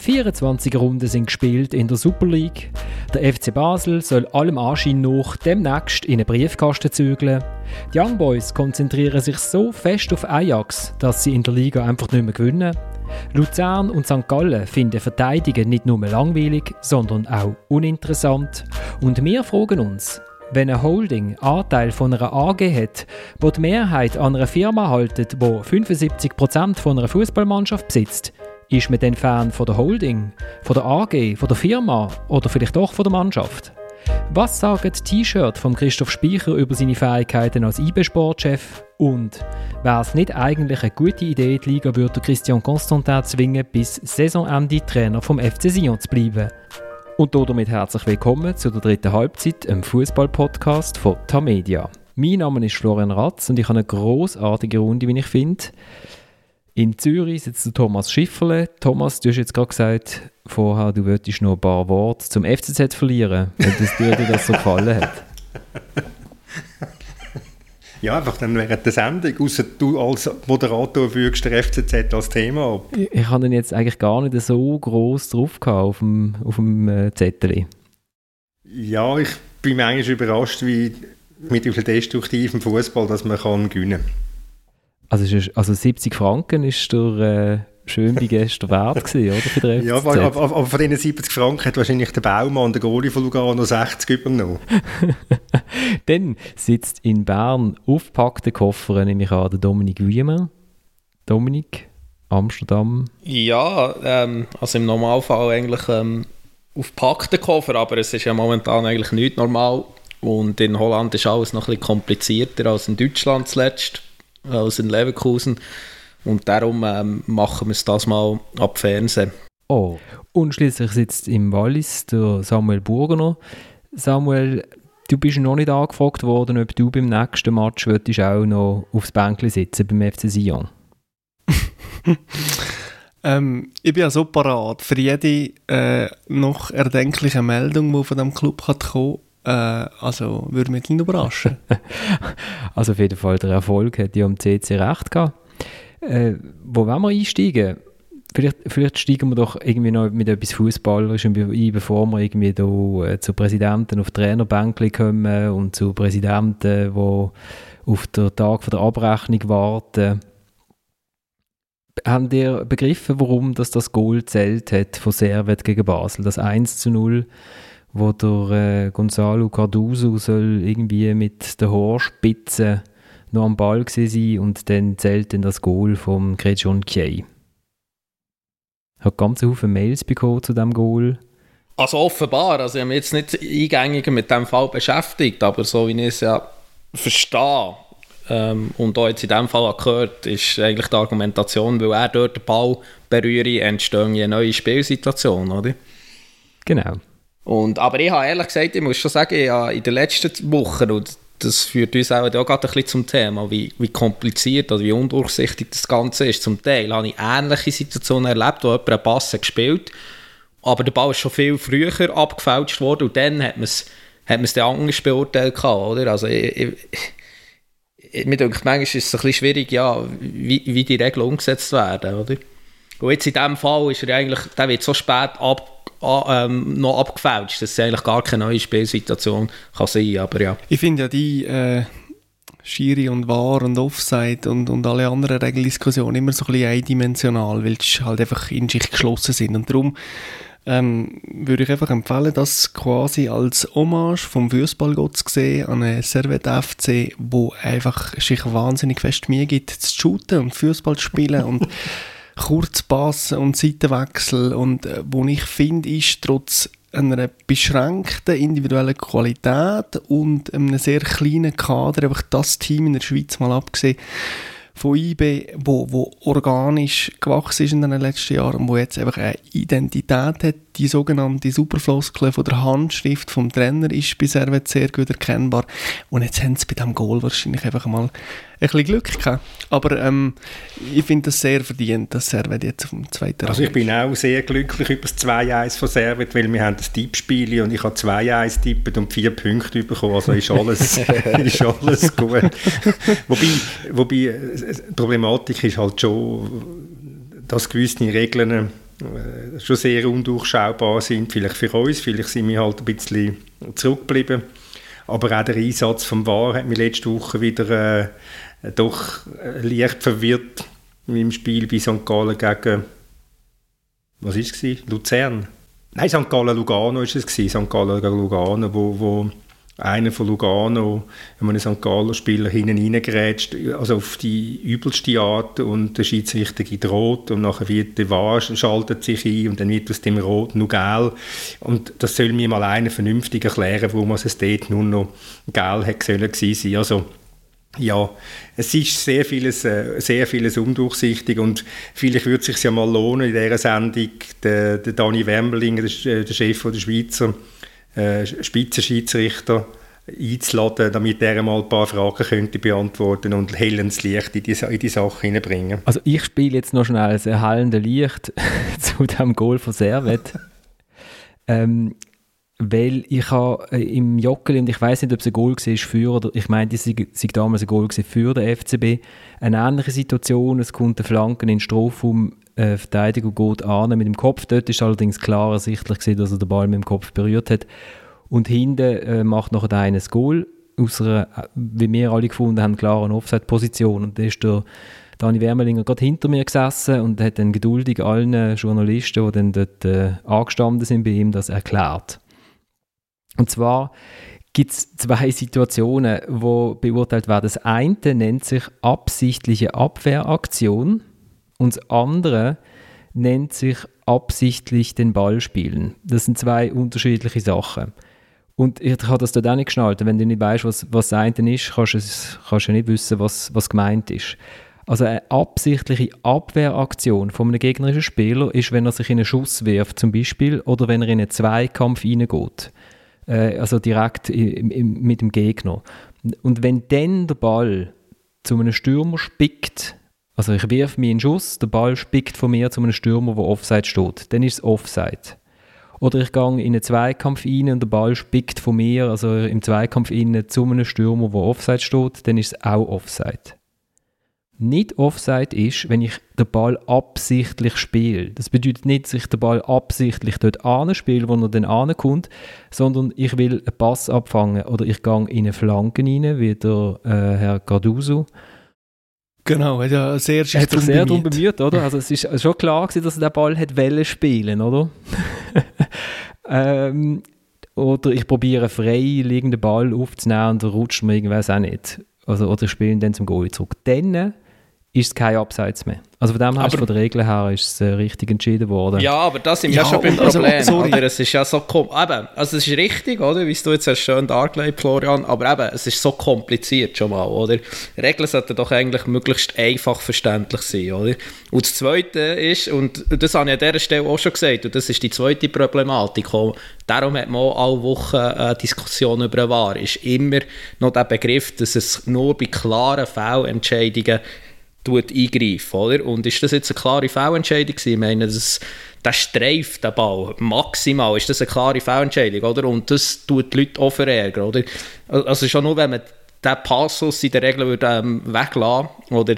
24 Runden sind gespielt in der Super League. Der FC Basel soll allem Anschein nach demnächst in einen Briefkasten zügeln. Die Young Boys konzentrieren sich so fest auf Ajax, dass sie in der Liga einfach nicht mehr gewinnen. Luzern und St. Gallen finden Verteidigen nicht nur langweilig, sondern auch uninteressant. Und wir fragen uns, wenn ein Holding Anteil von einer AG hat, wo die Mehrheit an einer Firma haltet, wo 75% von einer Fußballmannschaft besitzt, ist man denn Fan von der Holding, von der AG, von der Firma oder vielleicht doch von der Mannschaft? Was sagen die T-Shirt von Christoph Speicher über seine Fähigkeiten als IB-Sportchef? Und wäre es nicht eigentlich eine gute Idee, die Liga würde Christian Constantin zwingen, bis Saisonende Trainer vom FC Sion zu bleiben? Und damit herzlich willkommen zu der dritten Halbzeit, einem Fußball-Podcast von Tamedia. Mein Name ist Florian Ratz und ich habe eine großartige Runde, wie ich finde. In Zürich sitzt Thomas Schifferle. Thomas, du hast jetzt gerade gesagt, vorher, du würdest noch ein paar Worte zum FCZ verlieren, wenn das dir das so gefallen hat. Ja, einfach dann während der Sendung, außer du als Moderator fügst der FCZ als Thema ab. Ich, ich habe jetzt eigentlich gar nicht so groß drauf gehabt auf dem, auf dem äh, Zettel. Ja, ich bin manchmal überrascht, wie mit wie viel destruktivem Fußball, dass man kann gewinnen kann. Also, also 70 Franken ist der äh, schön bei gestern wert gewesen, oder? Für den ja, aber, aber, aber, von diesen 70 Franken hat wahrscheinlich der Baumann, der Goalie von Lugano, 60 übernommen. Dann sitzt in Bern aufgepackte Koffer, nämlich an der Dominik Wiemer. Dominik, Amsterdam. Ja, ähm, also im Normalfall eigentlich ähm, aufgepackte Koffer, aber es ist ja momentan eigentlich nicht normal. Und in Holland ist alles noch ein bisschen komplizierter als in Deutschland zuletzt als in Leverkusen. Und darum ähm, machen wir es das mal ab Fernsehen. Oh, und schließlich sitzt im Wallis der Samuel Burgener. Samuel, du bist noch nicht angefragt worden, ob du beim nächsten Match würdest auch noch aufs Bänkchen sitzen beim FC Sion. ähm, ich bin ja so parat für jede äh, noch erdenkliche Meldung, die von diesem Club kommen kann äh, also würde mich nicht überraschen. also auf jeden Fall der Erfolg hat ja am CC recht gehabt. Äh, wo wollen wir einsteigen? Vielleicht, vielleicht steigen wir doch irgendwie noch mit etwas Fußballerischem ein, bevor wir irgendwie da, äh, zu Präsidenten auf Trainerbänkli kommen und zu Präsidenten, die auf den Tag der Abrechnung warten. Haben ihr begriffen, warum das, das Goal zählt hat von Servet gegen Basel? Das 1 zu 0 wo der äh, Gonzalo Carduso soll irgendwie mit der Haarspitze noch am Ball sein und dann zählt dann das Goal vom Crejon Kiei. Hat ganz viele Mails bekommen zu diesem Goal. Also offenbar, also ich habe mich jetzt nicht eingängig mit dem Fall beschäftigt, aber so wie ich es ja verstehe ähm, und auch jetzt in diesem Fall gehört, ist eigentlich die Argumentation, weil er dort den Ball berührt, entsteht eine neue Spielsituation, oder? Genau. Und, aber ich habe ehrlich gesagt, ich muss schon sagen, ich in den letzten Wochen, und das führt uns auch, auch gerade ein bisschen zum Thema, wie, wie kompliziert oder wie undurchsichtig das Ganze ist. Zum Teil habe ich ähnliche Situationen erlebt, wo jemand einen Pass gespielt aber der Ball ist schon viel früher abgefälscht worden und dann hat man es hat dann anders beurteilt. Oder? Also ich, ich, ich, mir denke, manchmal ist es ein bisschen schwierig, ja, wie, wie die Regeln umgesetzt werden. Oder? Und jetzt in diesem Fall ist er eigentlich, der wird so spät ab ähm, noch abgefälscht, dass es eigentlich gar keine neue Spielsituation kann sein aber ja. Ich finde ja die äh, Schiri und War und Offside und, und alle anderen Regeldiskussionen immer so ein bisschen eindimensional, weil sie halt einfach in sich geschlossen sind und darum ähm, würde ich einfach empfehlen, das quasi als Hommage vom Fußballgott zu sehen an einen Servette FC, wo einfach sich wahnsinnig fest mir gibt, zu shooten und Fußball zu spielen und Kurzpass und Seitenwechsel und äh, wo ich finde, ist trotz einer beschränkten individuellen Qualität und einem sehr kleinen Kader, einfach das Team in der Schweiz mal abgesehen, von IB, wo, wo organisch gewachsen ist in den letzten Jahren und wo jetzt einfach eine Identität hat. Die sogenannte Superfloskel von der Handschrift vom Trainer ist bei Servet sehr gut erkennbar. Und jetzt haben sie bei diesem Goal wahrscheinlich einfach mal ein bisschen Glück gehabt. Aber ähm, ich finde das sehr verdient, dass Servet jetzt auf dem zweiten Also ich bin auch sehr glücklich über das 2-1 von Servet, weil wir haben das Tippspiel und ich habe 2-1 tippet und vier Punkte bekommen, also ist alles, ist alles gut. wobei, wobei, die Problematik ist halt schon, dass gewisse Regeln äh, schon sehr undurchschaubar sind, vielleicht für uns, vielleicht sind wir halt ein bisschen zurückgeblieben. Aber auch der Einsatz vom VAR hat mich letzte Woche wieder äh, doch äh, leicht verwirrt im Spiel bei St. Gallen gegen was ist es? Luzern? Nein, St. Gallen Lugano ist es St. Gallen gegen Lugano, wo, wo einer von Lugano, ein St. Galler Spieler hinten reingrätscht, also auf die übelste Art und der Schiedsrichter gibt rot und nachher wird der Wahr schaltet sich ein und dann wird aus dem Rot nur gel und das soll mir mal einer vernünftig erklären, warum es dort nur noch gel hätte sein. Also ja, es ist sehr vieles, äh, sehr vieles undurchsichtig und vielleicht würde es sich ja mal lohnen, in dieser Sendung den, den Dani Wemberling, der, äh, der Chef der Schweizer äh, Spitzenschiedsrichter, einzuladen, damit er mal ein paar Fragen könnte beantworten und hellendes Licht in die, in die Sache hineinbringen. Also ich spiele jetzt noch schnell das erhellende Licht zu dem Goal von Servet. ähm, weil ich habe äh, im Jockeli, und ich weiß nicht, ob es ein Goal war für, oder ich meine, es sei damals ein Goal für den FCB, eine ähnliche Situation, es kommt eine Flanke in den Strafraum, äh, Verteidiger geht an mit dem Kopf, dort ist allerdings klar ersichtlich gewesen, dass er den Ball mit dem Kopf berührt hat. Und hinten äh, macht noch ein Goal. Aus einer, äh, wie wir alle gefunden haben, klaren Offside-Position. Und da ist der Dani Wermelinger gerade hinter mir gesessen und hat dann geduldig allen Journalisten, die dann dort äh, angestanden sind bei ihm, das erklärt. Und zwar gibt es zwei Situationen, wo beurteilt werden. Das eine nennt sich absichtliche Abwehraktion und das andere nennt sich absichtlich den Ball spielen. Das sind zwei unterschiedliche Sachen. Und ich habe das dort auch nicht geschnallt. Wenn du nicht weißt, was, was das eine ist, kannst du, kannst du nicht wissen, was, was gemeint ist. Also eine absichtliche Abwehraktion von einem gegnerischen Spieler ist, wenn er sich in einen Schuss wirft zum Beispiel oder wenn er in einen Zweikampf reingeht äh, also direkt im, im, mit dem Gegner. Und wenn dann der Ball zu einem Stürmer spickt, also ich wirf mir einen Schuss, der Ball spickt von mir zu einem Stürmer, wo Offside steht, dann ist es Offside. Oder ich gehe in einen Zweikampf rein und der Ball spickt von mir, also im Zweikampf rein, zu einem Stürmer, wo Offside steht, dann ist es auch Offside nicht Offside ist, wenn ich den Ball absichtlich spiele. Das bedeutet nicht, dass ich den Ball absichtlich dort anspiele, wo er dann ankommt, sondern ich will einen Pass abfangen oder ich gehe in eine Flanke rein, wie der äh, Herr Carduso. Genau, hat ja sehr, sich hat sich sehr darum bemüht, oder? Also es ist schon klar gewesen, dass er den Ball hat wollen spielen, oder? ähm, oder ich probiere frei liegenden Ball aufzunehmen und rutscht mir irgendwas auch nicht. Also, oder ich spiele ihn dann zum Goal zurück. Dann ist es kein Abseits mehr. Also von dem her, von der Regel her ist es äh, richtig entschieden worden. Ja, aber das sind ja, ja schon beim also, Problem. Also, oder? Es ist ja so eben, also es ist richtig, oder? Wie du jetzt hast schön dargelegt, Florian, aber eben, es ist so kompliziert schon mal, oder? Regeln sollten doch eigentlich möglichst einfach verständlich sein, oder? Und das Zweite ist, und das habe ich an dieser Stelle auch schon gesagt, und das ist die zweite Problematik, darum hat man auch alle Wochen eine Diskussion über Wahr, ist immer noch der Begriff, dass es nur bei klaren Fehlentscheidungen tut eingreifen, oder? Und ist das jetzt eine klare Fehlentscheidung gewesen? Ich meine, das, der streift den Ball maximal, ist das eine klare Fehlentscheidung, oder? Und das tut die Leute auch verärgern, oder? Also schon nur, wenn man den Passus in der Regel würde, ähm, weglassen oder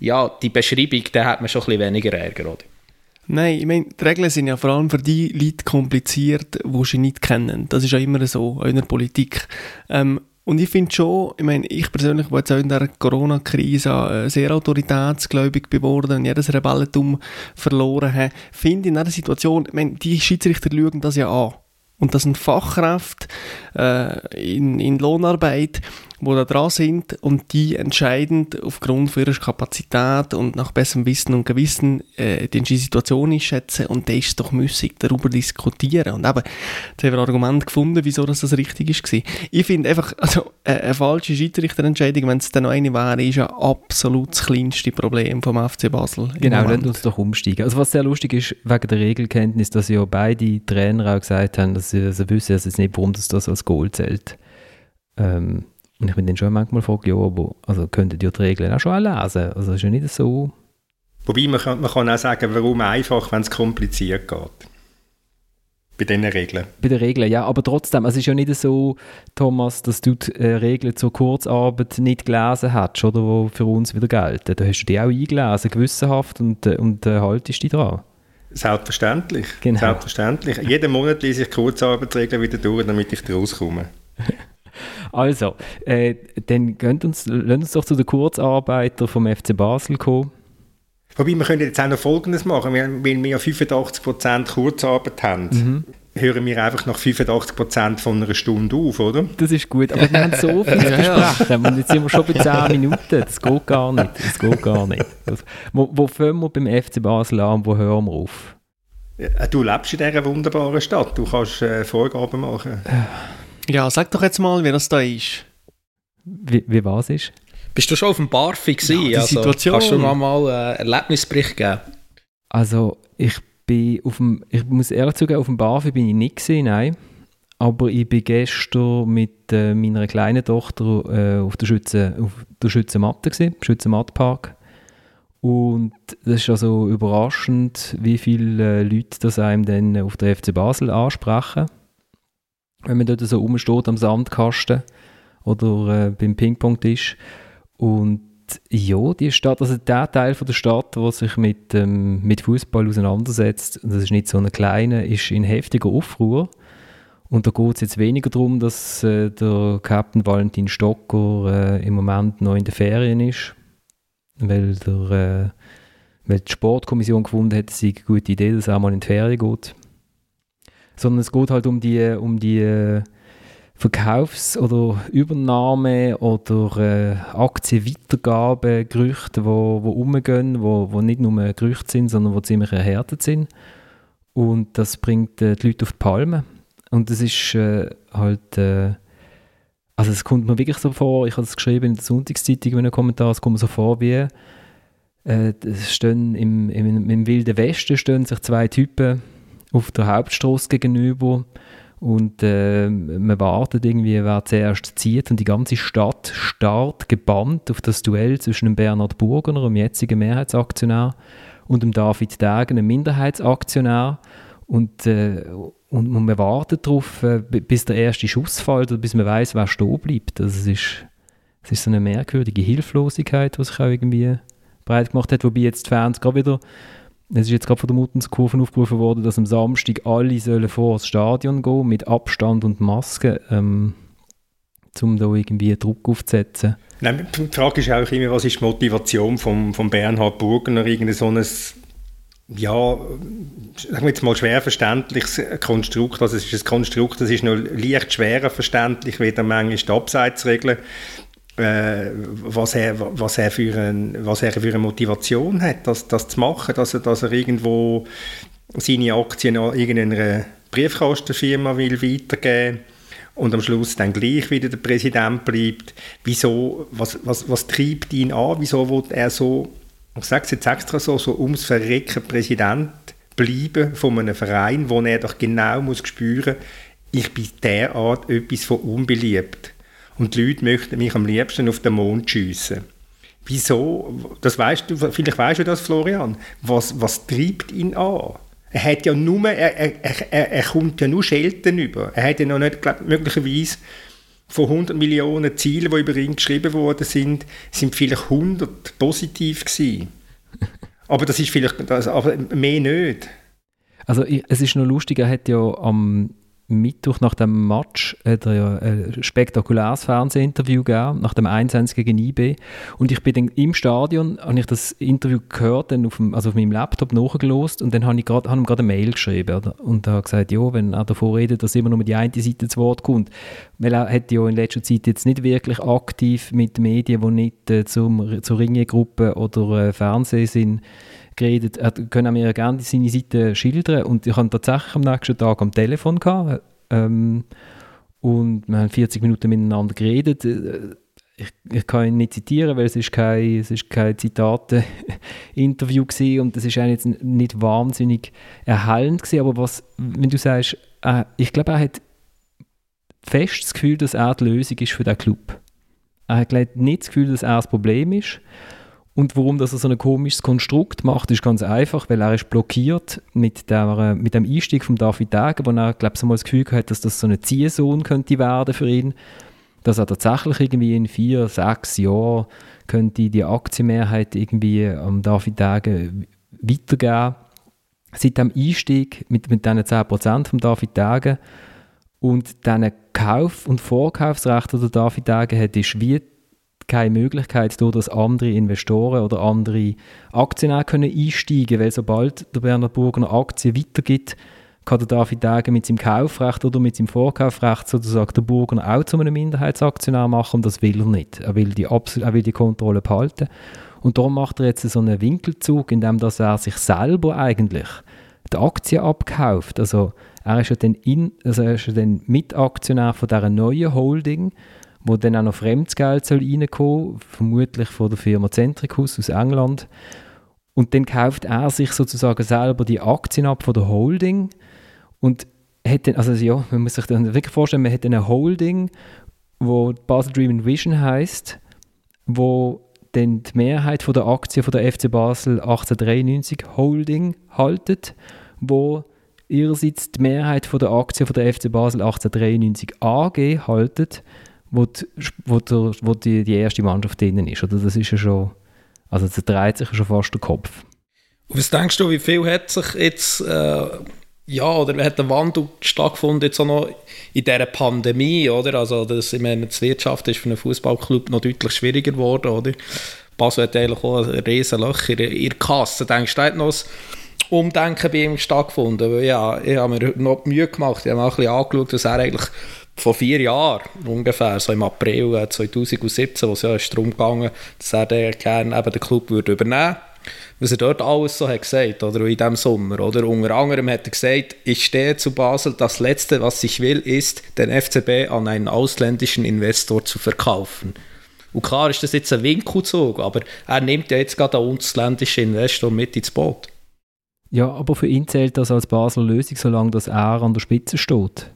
ja, die Beschreibung, dann hat man schon ein bisschen weniger Ärger, oder? Nein, ich meine, die Regeln sind ja vor allem für die Leute kompliziert, die sie nicht kennen. Das ist ja immer so in der Politik. Ähm, und ich finde schon, ich meine, ich persönlich, der jetzt auch in der Corona-Krise äh, sehr autoritätsgläubig geworden und jedes Rebellentum verloren hat, finde in dieser Situation, ich meine, die Schiedsrichter schauen das ja an. Und das sind Fachkräfte äh, in, in Lohnarbeit, die da dran sind und die entscheidend aufgrund ihrer Kapazität und nach besserem Wissen und Gewissen äh, die Situation einschätzen und da ist doch müßig darüber diskutieren. Und eben, jetzt haben wir ein Argument gefunden, wieso das, das richtig ist. Ich finde einfach, also äh, eine falsche Schiedsrichterentscheidung, wenn es dann noch eine wäre, ist ja absolut das kleinste Problem vom FC Basel. Genau, lassen uns doch umsteigen. Also was sehr lustig ist, wegen der Regelkenntnis, dass ja beide Trainer auch gesagt haben, dass sie, sie wissen jetzt nicht, warum das, das als Goal zählt. Ähm, und ich bin dann schon manchmal gefragt, ja, aber also könntet ihr die Regeln auch schon lesen? Also ist ja nicht so... Wobei man kann, man kann auch sagen, warum einfach, wenn es kompliziert geht. Bei diesen Regeln. Bei den Regeln, ja, aber trotzdem, es ist ja nicht so, Thomas, dass du die äh, Regeln zur Kurzarbeit nicht gelesen hast, oder, wo für uns wieder gelten. Da hast du die auch eingelesen, gewissenhaft, und, äh, und äh, haltest dich dran. Selbstverständlich. Genau. Selbstverständlich. Jeden Monat lese ich Kurzarbeitsregeln wieder durch, damit ich rauskomme. Also, äh, dann gehen uns, uns doch zu den Kurzarbeiter vom FC Basel kommen. Wobei, wir können jetzt auch noch Folgendes machen, weil wir ja 85% Kurzarbeit haben. Mhm. Hören wir einfach nach 85% von einer Stunde auf, oder? Das ist gut, aber wir haben so viel zu besprechen und jetzt sind wir schon bei 10 Minuten. Das geht gar nicht. Das geht gar nicht. Das, wo, wo fangen wir beim FC Basel an und wo hören wir auf? Ja, Du lebst in dieser wunderbaren Stadt, du kannst äh, Vorgaben machen. Ja, sag doch jetzt mal, wie das da ist. Wie, wie was ist? Bist du schon auf dem Barfi gewesen? Ja, die also, Situation. Kannst du noch mal einen Erlebnisbericht geben? Also, ich bin auf dem, ich muss ehrlich zugeben, auf dem Barfi bin ich nicht gesehen, nein. Aber ich bin gestern mit äh, meiner kleinen Tochter äh, auf der Schütze, auf der Schützenmatte gewesen, im Schützenmattpark. Und das ist also überraschend, wie viele äh, Leute das einem dann auf der FC Basel ansprechen. Wenn man dort so rumsteht am Sandkasten oder äh, beim Ping-Pong-Tisch. Und ja, die Stadt, also der Teil von der Stadt, der sich mit, ähm, mit Fußball auseinandersetzt, und das ist nicht so eine kleine, ist in heftiger Aufruhr. Und da geht es jetzt weniger darum, dass äh, der Captain Valentin Stocker äh, im Moment noch in den Ferien ist, weil, der, äh, weil die Sportkommission gefunden hat, es sei eine gute Idee, dass er mal in die Ferien geht. Sondern es geht halt um die, um die äh, Verkaufs- oder Übernahme- oder äh, Aktienweitergabe, Gerüchte, die wo, wo rumgehen, wo, wo nicht nur Gerüchte sind, sondern wo ziemlich erhärtet sind. Und das bringt äh, die Leute auf die Palme. Und das ist äh, halt, äh, also es kommt mir wirklich so vor, ich habe es geschrieben in der Sonntagszeitung in einem Kommentar, es kommt mir so vor wie, äh, stehen im, im, im Wilden Westen stehen sich zwei Typen auf der Hauptstraße gegenüber und äh, man wartet irgendwie, wer zuerst zieht und die ganze Stadt starrt gebannt auf das Duell zwischen dem Bernhard Burgener, dem jetzigen Mehrheitsaktionär, und dem David Degen, einem Minderheitsaktionär. Und, äh, und man wartet darauf, äh, bi- bis der erste Schuss fällt oder bis man weiß, wer stehen bleibt. Also es ist, es ist so eine merkwürdige Hilflosigkeit, die sich auch irgendwie breit gemacht hat, wobei jetzt die Fans gerade wieder es ist jetzt gerade von der Muttenskurve aufgerufen worden, dass am Samstag alle sollen vor das Stadion gehen mit Abstand und Maske, ähm, um da irgendwie Druck aufzusetzen. Nein, die Frage ist auch immer, was ist die Motivation von, von Bernhard Burgener, irgendein so ein, ja, sagen wir jetzt mal schwer verständliches Konstrukt, also es ist ein Konstrukt, das ist noch leicht schwerer verständlich, wie dann manchmal die Abseitsregeln, äh, was, er, was, er für ein, was er für eine Motivation hat, das, das zu machen, dass er, dass er irgendwo seine Aktien an irgendeiner Briefkastenfirma will weitergeben und am Schluss dann gleich wieder der Präsident bleibt. Wieso, was, was, was treibt ihn an? Wieso will er so, ich sage es jetzt extra so, so ums Verrecken Präsident bleiben von einem Verein, wo er doch genau muss spüren, ich bin derart etwas von unbeliebt. Und die Leute möchten mich am liebsten auf den Mond schiessen. Wieso? Das weißt du, vielleicht weißt du das, Florian. Was, was treibt ihn an? Er hat ja nur, er, er, er, er kommt ja nur Schelten über. Er hat ja noch nicht, glaub, möglicherweise von 100 Millionen Zielen, die über ihn geschrieben worden sind, sind vielleicht 100 positiv gewesen. Aber das ist vielleicht, das, aber mehr nicht. Also es ist noch lustig, er hat ja am Mittwoch nach dem Match hat er ja ein spektakuläres Fernsehinterview gegeben, nach dem 1-1 gegen IB. Und ich bin dann im Stadion, habe ich das Interview gehört, dann auf, dem, also auf meinem Laptop nachgelost und dann habe ich grad, habe ihm gerade eine Mail geschrieben oder? und habe gesagt, ja, wenn er davor redet, dass immer nur die eine Seite zu Wort kommt. Weil er hat ja in letzter Zeit jetzt nicht wirklich aktiv mit Medien, die nicht äh, zum, zur Ringe-Gruppe oder äh, Fernsehen sind, geredet. Er können mir gerne seine Seite schildern und ich habe tatsächlich am nächsten Tag am Telefon gehabt, ähm, und wir haben 40 Minuten miteinander geredet. Äh, Ich, ich kann ihn nicht zitieren, weil es ist kein, es ist kein Zitate-Interview gewesen und das ist eigentlich jetzt nicht wahnsinnig erhellend gewesen, aber was, wenn du sagst, äh, ich glaube, er hat fest das Gefühl, dass er die Lösung ist für den Club. Er hat nicht das Gefühl, dass er das Problem ist. Und warum dass er so ein komisches Konstrukt macht, ist ganz einfach, weil er ist blockiert mit, der, mit dem Einstieg von David Degen, wo er, glaube ich, mal das Gefühl hat, dass das so eine Ziehsohn könnte werden für ihn, dass er tatsächlich irgendwie in vier, sechs Jahren könnte die Aktienmehrheit irgendwie am David Degen weitergeben. Seit dem Einstieg mit, mit diesen 10% von David Degen und diesen Kauf- und Vorkaufsrecht, der David Degen hat, ist wie keine Möglichkeit, durch das andere Investoren oder andere Aktionäre können einsteigen weil sobald der Berner Burger Aktien weitergibt, kann der David Degen mit seinem Kaufrecht oder mit seinem Vorkaufrecht sozusagen der Burger auch zu einem Minderheitsaktionär machen und das will er nicht. Er will die, er will die Kontrolle behalten. Und darum macht er jetzt so einen Winkelzug, indem dass er sich selber eigentlich die Aktien abkauft. Also er ist ja dann, in, also er ist ja dann Mitaktionär von dieser neuen Holding, wo dann auch noch Fremdgeld soll reinkommen soll, vermutlich von der Firma Centricus aus England. Und dann kauft er sich sozusagen selber die Aktien ab von der Holding und hat dann, also ja, man muss sich dann wirklich vorstellen, man hat eine Holding, wo Basel Dream Vision heißt, wo dann die Mehrheit von der Aktien von der FC Basel 1893 Holding haltet, wo ihrerseits die Mehrheit von der Aktien von der FC Basel 1893 AG haltet, wo, die, wo, der, wo die, die erste Mannschaft drinnen ist. Oder das ist ja schon, also dreht sich ja schon fast der Kopf. Was denkst du, wie viel hat sich jetzt, äh, ja, oder hat der Wandel stattgefunden jetzt auch noch in dieser Pandemie, oder? Also das, ich meine, die Wirtschaft ist für einen Fußballclub noch deutlich schwieriger geworden, oder? Basel hat eigentlich auch ein riesen Loch in der Kasse. Denkst du, da hat noch ein Umdenken bei ihm stattgefunden? Weil, ja, ich habe mir noch Mühe gemacht, ich habe mal ein bisschen angeschaut, dass er eigentlich vor vier Jahren ungefähr, so im April 2017, wo es ja darum gegangen, dass er gerne eben den Club würde übernehmen was er dort alles so hat gesagt, oder in diesem Sommer, oder? Unter anderem hat er gesagt, ich stehe zu Basel, das Letzte, was ich will, ist, den FCB an einen ausländischen Investor zu verkaufen. Und klar ist das jetzt ein Winkelzug, aber er nimmt ja jetzt gerade einen ausländischen Investor mit ins Boot. Ja, aber für ihn zählt das als Basler Lösung, solange das er an der Spitze steht.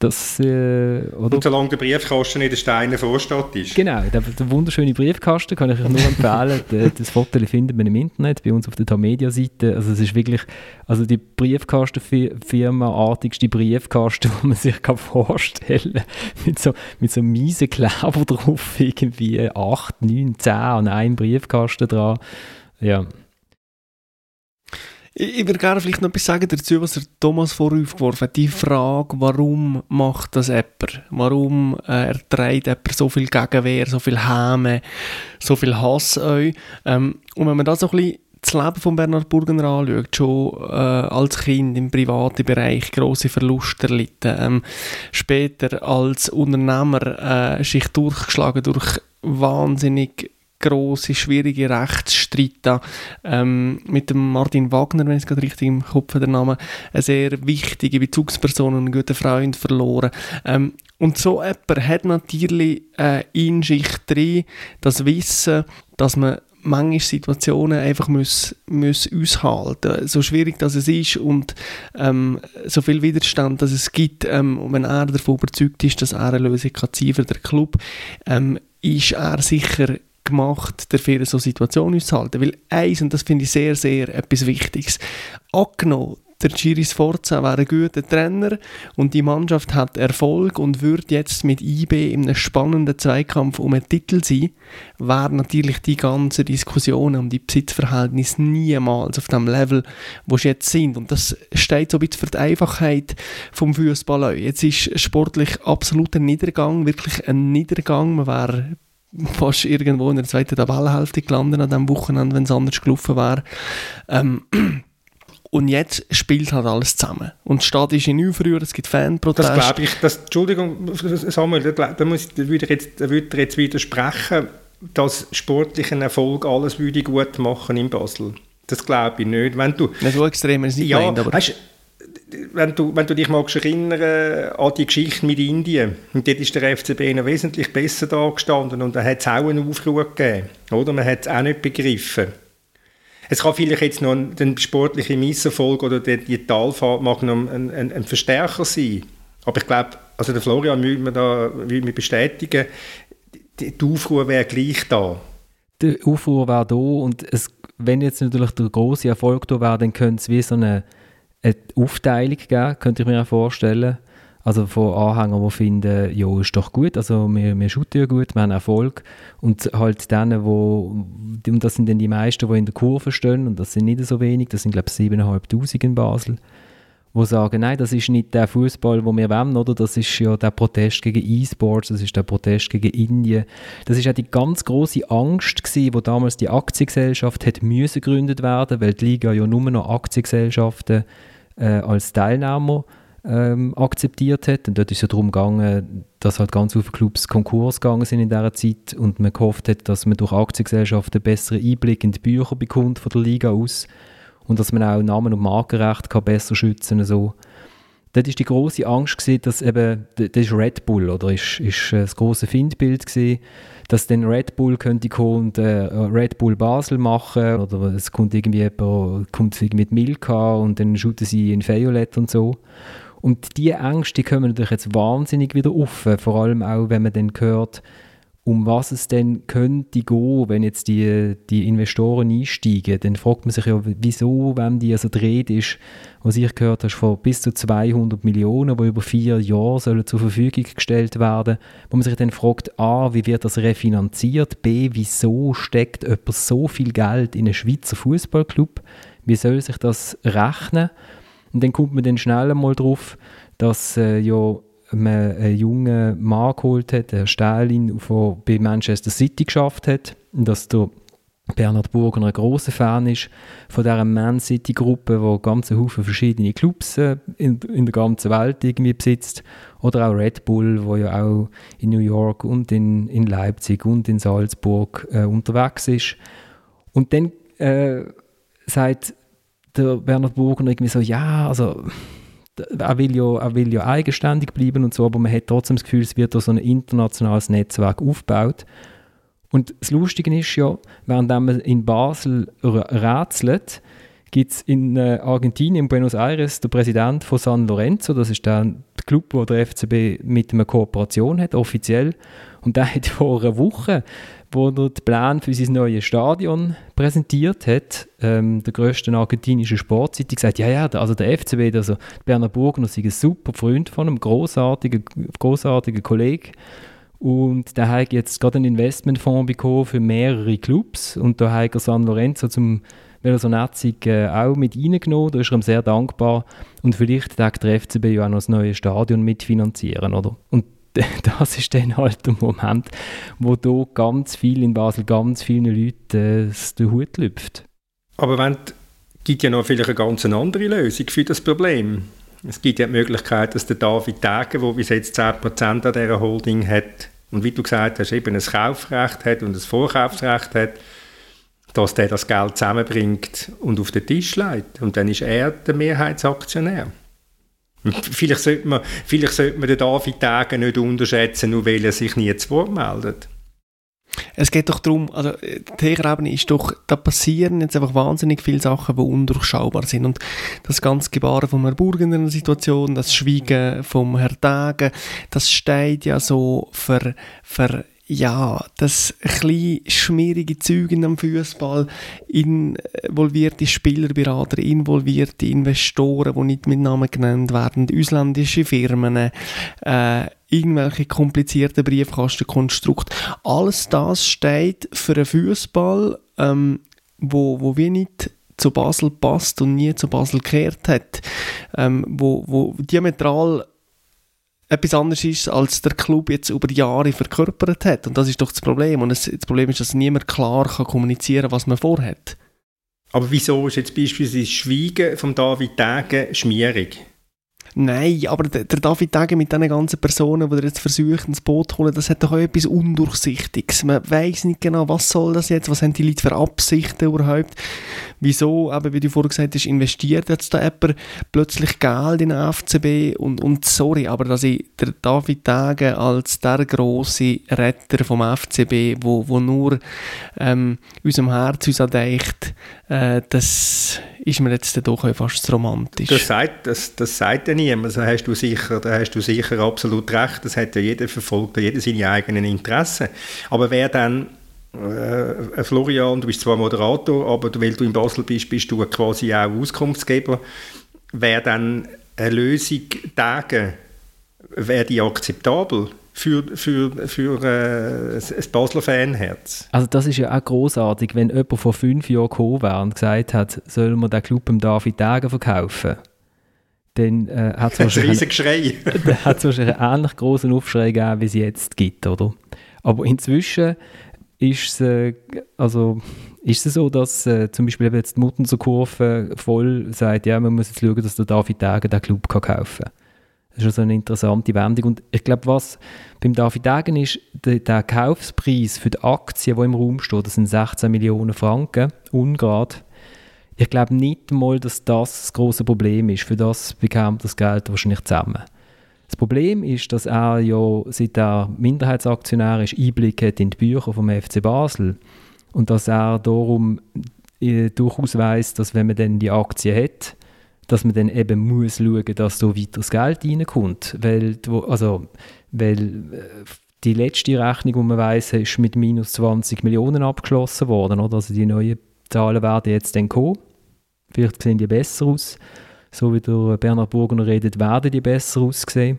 Das, äh? Und solange der Briefkasten in den Steinen vorsteht ist. Genau, der, der wunderschöne Briefkasten kann ich euch nur empfehlen. das Foto findet man im Internet, bei uns auf der Tamedia-Seite. Also es ist wirklich, also die Briefkastenfirma-artigste Briefkasten, die man sich kann vorstellen kann. mit so, mit so miesen Kleber drauf, irgendwie 8, 9, 10 an einem Briefkasten dran. Ja. Ich, würde gerne vielleicht noch etwas sagen dazu, was der Thomas vorgeworfen hat. Die Frage, warum macht das jemand? Warum äh, erträgt jemand so viel Gegenwehr, so viel Häme, so viel Hass euch? Ähm, und wenn man da so ein bisschen das Leben von Bernhard Burgener anschaut, schon äh, als Kind im privaten Bereich große Verluste erlitten, ähm, später als Unternehmer äh, sich durchgeschlagen durch wahnsinnig große, schwierige Rechtsstreit ähm, mit dem Martin Wagner, wenn ich es gerade richtig im Kopf habe, der Name, eine sehr wichtige Bezugsperson und einen guten Freund verloren. Ähm, und so jemand hat natürlich äh, in sich drin das Wissen, dass man manche Situationen einfach muss, muss aushalten so schwierig dass es ist und ähm, so viel Widerstand dass es gibt ähm, und wenn er davon überzeugt ist dass er eine Lösung kann ziehen für den Club ähm, ist er sicher gemacht, dafür so Situationen auszuhalten. Weil eins, und das finde ich sehr, sehr etwas Wichtiges, angenommen, der Giri Sforza wäre ein guter Trainer und die Mannschaft hat Erfolg und würde jetzt mit IB in einem spannenden Zweikampf um einen Titel sein, wären natürlich die ganzen Diskussionen um die Besitzverhältnisse niemals auf dem Level, wo sie jetzt sind. Und das steht so ein bisschen für die Einfachheit vom Fußball. Jetzt ist sportlich absolut ein Niedergang, wirklich ein Niedergang. Man wäre fast irgendwo in der zweiten Tabellenhälfte gelandet an diesem Wochenende, wenn es anders gelaufen wäre. Ähm, und jetzt spielt halt alles zusammen. Und die Stadt ist in Aufruhr, es gibt Fanproteste. Das glaube ich, das, Entschuldigung Samuel, da, da, muss, da würde ich jetzt, da würde jetzt widersprechen, dass sportlichen Erfolg alles würde gut machen in Basel. Das glaube ich nicht. Wenn du, nicht so extrem ist nicht ja, gemeint, aber... Weißt, wenn du, wenn du dich magst erinnern an die Geschichte mit Indien, und dort ist der FCB noch wesentlich besser da gestanden und da hat es auch einen Aufruhr gegeben, oder? Man hat es auch nicht begriffen. Es kann vielleicht jetzt noch ein, ein Misserfolg oder die, die Talfahrt mag noch ein, ein, ein, Verstärker sein. Aber ich glaube, also der Florian würde mir da würde mir bestätigen, die, die Aufruhr wäre gleich da. Der Aufruhr wäre da und es, wenn jetzt natürlich der große Erfolg da wäre, dann könnte es wie so eine eine Aufteilung geben, könnte ich mir vorstellen. Also von Anhängern, die finden, ja, ist doch gut, also wir, wir shooten ja gut, wir haben Erfolg. Und halt denen, wo, und das sind dann die meisten, die in der Kurve stehen, und das sind nicht so wenig, das sind glaube ich 7'500 in Basel, die sagen, nein, das ist nicht der Fußball, wo wir wollen, oder? Das ist ja der Protest gegen E-Sports, das ist der Protest gegen Indien. Das ist ja die ganz große Angst gewesen, wo damals die Aktiengesellschaft hat müssen gegründet werden, weil die Liga ja nur noch Aktiengesellschaften äh, als Teilnehmer ähm, akzeptiert hat. Und dort ist es ja darum gegangen, dass halt ganz viele Clubs Konkurs gegangen sind in dieser Zeit und man gehofft hat, dass man durch Aktiengesellschaften einen besseren Einblick in die Bücher bekommt von der Liga aus und dass man auch Namen- und Markenrecht kann besser schützen kann. So. Dort war die große Angst, gewesen, dass eben, das ist Red Bull, oder ist, ist äh, das große Findbild gewesen, dass dann Red Bull könnte kommen und äh, Red Bull Basel machen oder es kommt irgendwie jemand, kommt irgendwie mit Milka und dann shooten sie in Violett und so. Und diese Ängste kommen natürlich jetzt wahnsinnig wieder auf, vor allem auch, wenn man dann hört, um was es denn könnte gehen, wenn jetzt die, die Investoren einsteigen, dann fragt man sich ja, wieso, wenn die also dreht ist, was ich gehört habe, von bis zu 200 Millionen, die über vier Jahre sollen zur Verfügung gestellt werden, wo man sich dann fragt, a, wie wird das refinanziert, b, wieso steckt jemand so viel Geld in einen Schweizer Fußballclub, wie soll sich das rechnen? Und dann kommt man dann schnell einmal drauf, dass äh, ja man einen jungen Mann geholt hat, der Stählin, der bei Manchester City geschafft hat, dass der Bernhard Burger ein großer Fan ist von dieser Man City Gruppe, wo ganz Haufen verschiedene Clubs äh, in, in, der ganzen Welt irgendwie besitzt, oder auch Red Bull, wo ja auch in New York und in, in Leipzig und in Salzburg äh, unterwegs ist. Und dann äh, sagt der Bernhard Burger irgendwie so, ja, also er will, ja, er will ja eigenständig bleiben und so, aber man hat trotzdem das Gefühl, es wird da so ein internationales Netzwerk aufgebaut. Und das Lustige ist ja, während man in Basel rätselt, gibt es in äh, Argentinien, in Buenos Aires, der Präsident von San Lorenzo, das ist der Club, wo der FCB mit einer Kooperation hat, offiziell. Und der hat vor einer Woche wo er den Plan für sein neues Stadion präsentiert hat, ähm, der grössten argentinischen Sportzeitung, gesagt, ja, ja, also der FCB, also Berner Burgner, sei ein super Freund von einem großartigen, großartigen Kollegen. Und der hat jetzt gerade einen Investmentfonds bekommen für mehrere Clubs und da hat er San Lorenzo zum weil so netzig äh, auch mit reingenommen, da ist er ihm sehr dankbar und vielleicht darf der FCB ja auch noch das neue Stadion mitfinanzieren, oder? Und das ist dann halt der Moment, wo da ganz viel in Basel, ganz vielen Leuten äh, den Hut lüpft. Aber wenn gibt ja noch vielleicht eine ganz andere Lösung für das Problem. Es gibt ja die Möglichkeit, dass der David Tage, der bis jetzt 10% an dieser Holding hat und wie du gesagt hast, eben ein Kaufrecht hat und ein Vorkaufsrecht hat, dass der das Geld zusammenbringt und auf den Tisch legt. Und dann ist er der Mehrheitsaktionär. Vielleicht sollte man, vielleicht sollte man den David Tage nicht unterschätzen, nur weil er sich nie zu Wort meldet. Es geht doch darum, also die Ebene ist doch, da passieren jetzt einfach wahnsinnig viele Sachen, die undurchschaubar sind. Und das ganze Gebaren von Herrn einer Situation, das Schweigen vom Herrn Tage, das steht ja so für, für ja, das ein schmierige in dem Fußball, involvierte Spielerberater, involvierte Investoren, die nicht mit Namen genannt werden, ausländische Firmen, äh, irgendwelche komplizierten Briefkastenkonstrukte. Alles das steht für einen Fußball, ähm, wo, wo wir nicht zu Basel passt und nie zu Basel gekehrt hat, ähm, wo, wo diametral etwas anderes ist, als der Club jetzt über Jahre verkörpert hat. Und das ist doch das Problem. Und das, Problem ist, dass niemand klar kann kommunizieren kann, was man vorhat. Aber wieso ist jetzt beispielsweise das Schweigen von David Tage schmierig? Nein, aber der, David Degen mit diesen ganzen Personen, die er jetzt versucht, ins Boot zu holen, das hat doch auch etwas Undurchsichtiges. Man weiß nicht genau, was soll das jetzt, was haben die Leute für Absichten überhaupt, wieso, eben, wie du vorhin gesagt hast, investiert jetzt da jemand plötzlich Geld in den FCB und, und sorry, aber dass ich der David Degen als der grosse Retter vom FCB, wo, wo nur ähm, unserem Herz uns andeicht, äh, das ist mir jetzt doch fast romantisch. Das sagt, das, das sagt ja niemand. Da hast, du sicher, da hast du sicher absolut recht. Das hat ja jeder verfolgt, jeder seine eigenen Interessen. Aber wer dann äh, Florian, du bist zwar Moderator, aber weil du in Basel bist, bist du quasi auch Auskunftsgeber. Wer dann eine Lösung Tage wäre die akzeptabel für, für, für äh, ein Basler Fanherz? Also das ist ja auch großartig, wenn jemand vor fünf Jahren gekommen wäre und gesagt hat, soll man den Club dem David Tage verkaufen? Dann äh, hat es wahrscheinlich, wahrscheinlich einen ähnlich großen Aufschrei gegeben, wie es jetzt gibt, oder? Aber inzwischen ist es, äh, also, ist es so, dass äh, zum Beispiel jetzt die Muttenser Kurve voll sagt, ja, man muss jetzt schauen, dass der David Degen den Club kann kaufen kann. Das ist also eine interessante Wendung. Und ich glaube, was beim David Degen ist, der, der Kaufspreis für die Aktien, die im Raum steht, das sind 16 Millionen Franken, ungerade. Ich glaube nicht mal, dass das das große Problem ist. Für das bekommt das Geld wahrscheinlich zusammen. Das Problem ist, dass er ja, seit er Minderheitsaktionär ist, Einblick hat in die Bücher vom FC Basel und dass er darum äh, durchaus weiß, dass wenn man dann die Aktie hat, dass man dann eben muss schauen, dass da weiteres Geld reinkommt, weil, also, weil äh, die letzte Rechnung, die man weiß, ist mit minus 20 Millionen abgeschlossen worden, oder? Also die neuen Zahlen werden jetzt dann kommen. Vielleicht sehen die besser aus so wie der Bernhard Burgener redet, werden die besser aussehen.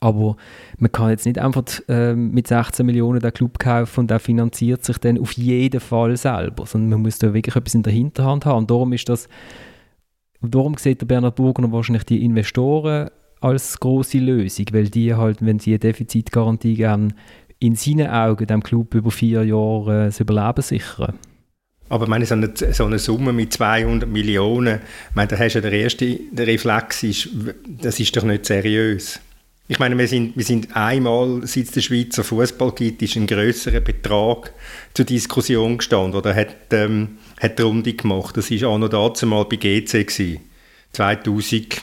Aber man kann jetzt nicht einfach äh, mit 16 Millionen den Club kaufen und der finanziert sich dann auf jeden Fall selber, sondern man muss da wirklich etwas in der Hinterhand haben. Und darum ist das, darum sieht der Bernhard Burgener wahrscheinlich die Investoren als große Lösung, weil die halt, wenn sie eine Defizitgarantie geben, in seinen Augen dem Club über vier Jahre äh, das Überleben sichern. Aber ich meine, so eine, so eine Summe mit 200 Millionen, ich meine, da hast du ja der erste der Reflex, ist, das ist doch nicht seriös. Ich meine, wir sind, wir sind einmal, seit es den Schweizer Fußball gibt, ist ein größerer Betrag zur Diskussion gestanden oder hat, ähm, hat die Runde gemacht. Das war auch noch dazu mal bei GC. Gewesen. 2000,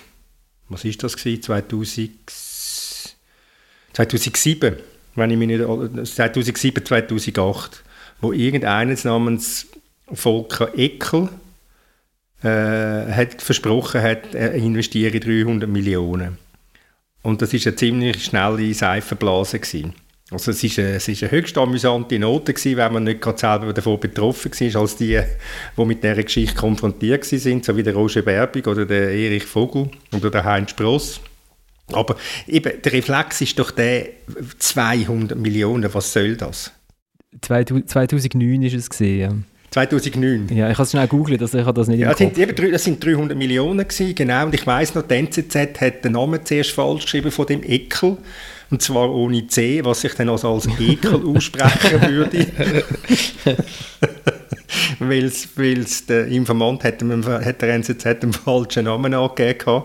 was ist das gewesen? 2000, 2007, wenn ich mich nicht, 2007, 2008, wo irgendeines namens Volker Eckel äh, hat versprochen hat, er investiere 300 Millionen. Und das ist eine ziemlich schnelle Seifenblase gewesen. Also es ist, eine, höchst amüsante Note gewesen, wenn man nicht gerade selber davon betroffen war, als die, die mit dieser Geschichte konfrontiert sind, so wie der Roger Berbig oder der Erich Vogel oder der Heinz Spross. Aber eben, der Reflex ist doch der 200 Millionen, was soll das? 2009 ist es gesehen. 2009. Ja, ich habe es schnell googelt, also ich habe das nicht ja, im Kopf. Sind, das sind 300 Millionen gewesen, genau. Und ich weiß noch, die NZZ hat den Namen zuerst falsch geschrieben von dem Ekel. Und zwar ohne C, was ich dann also als Ekel aussprechen würde. weil es der Informant hat, hat der NZZ einen falschen Namen angegeben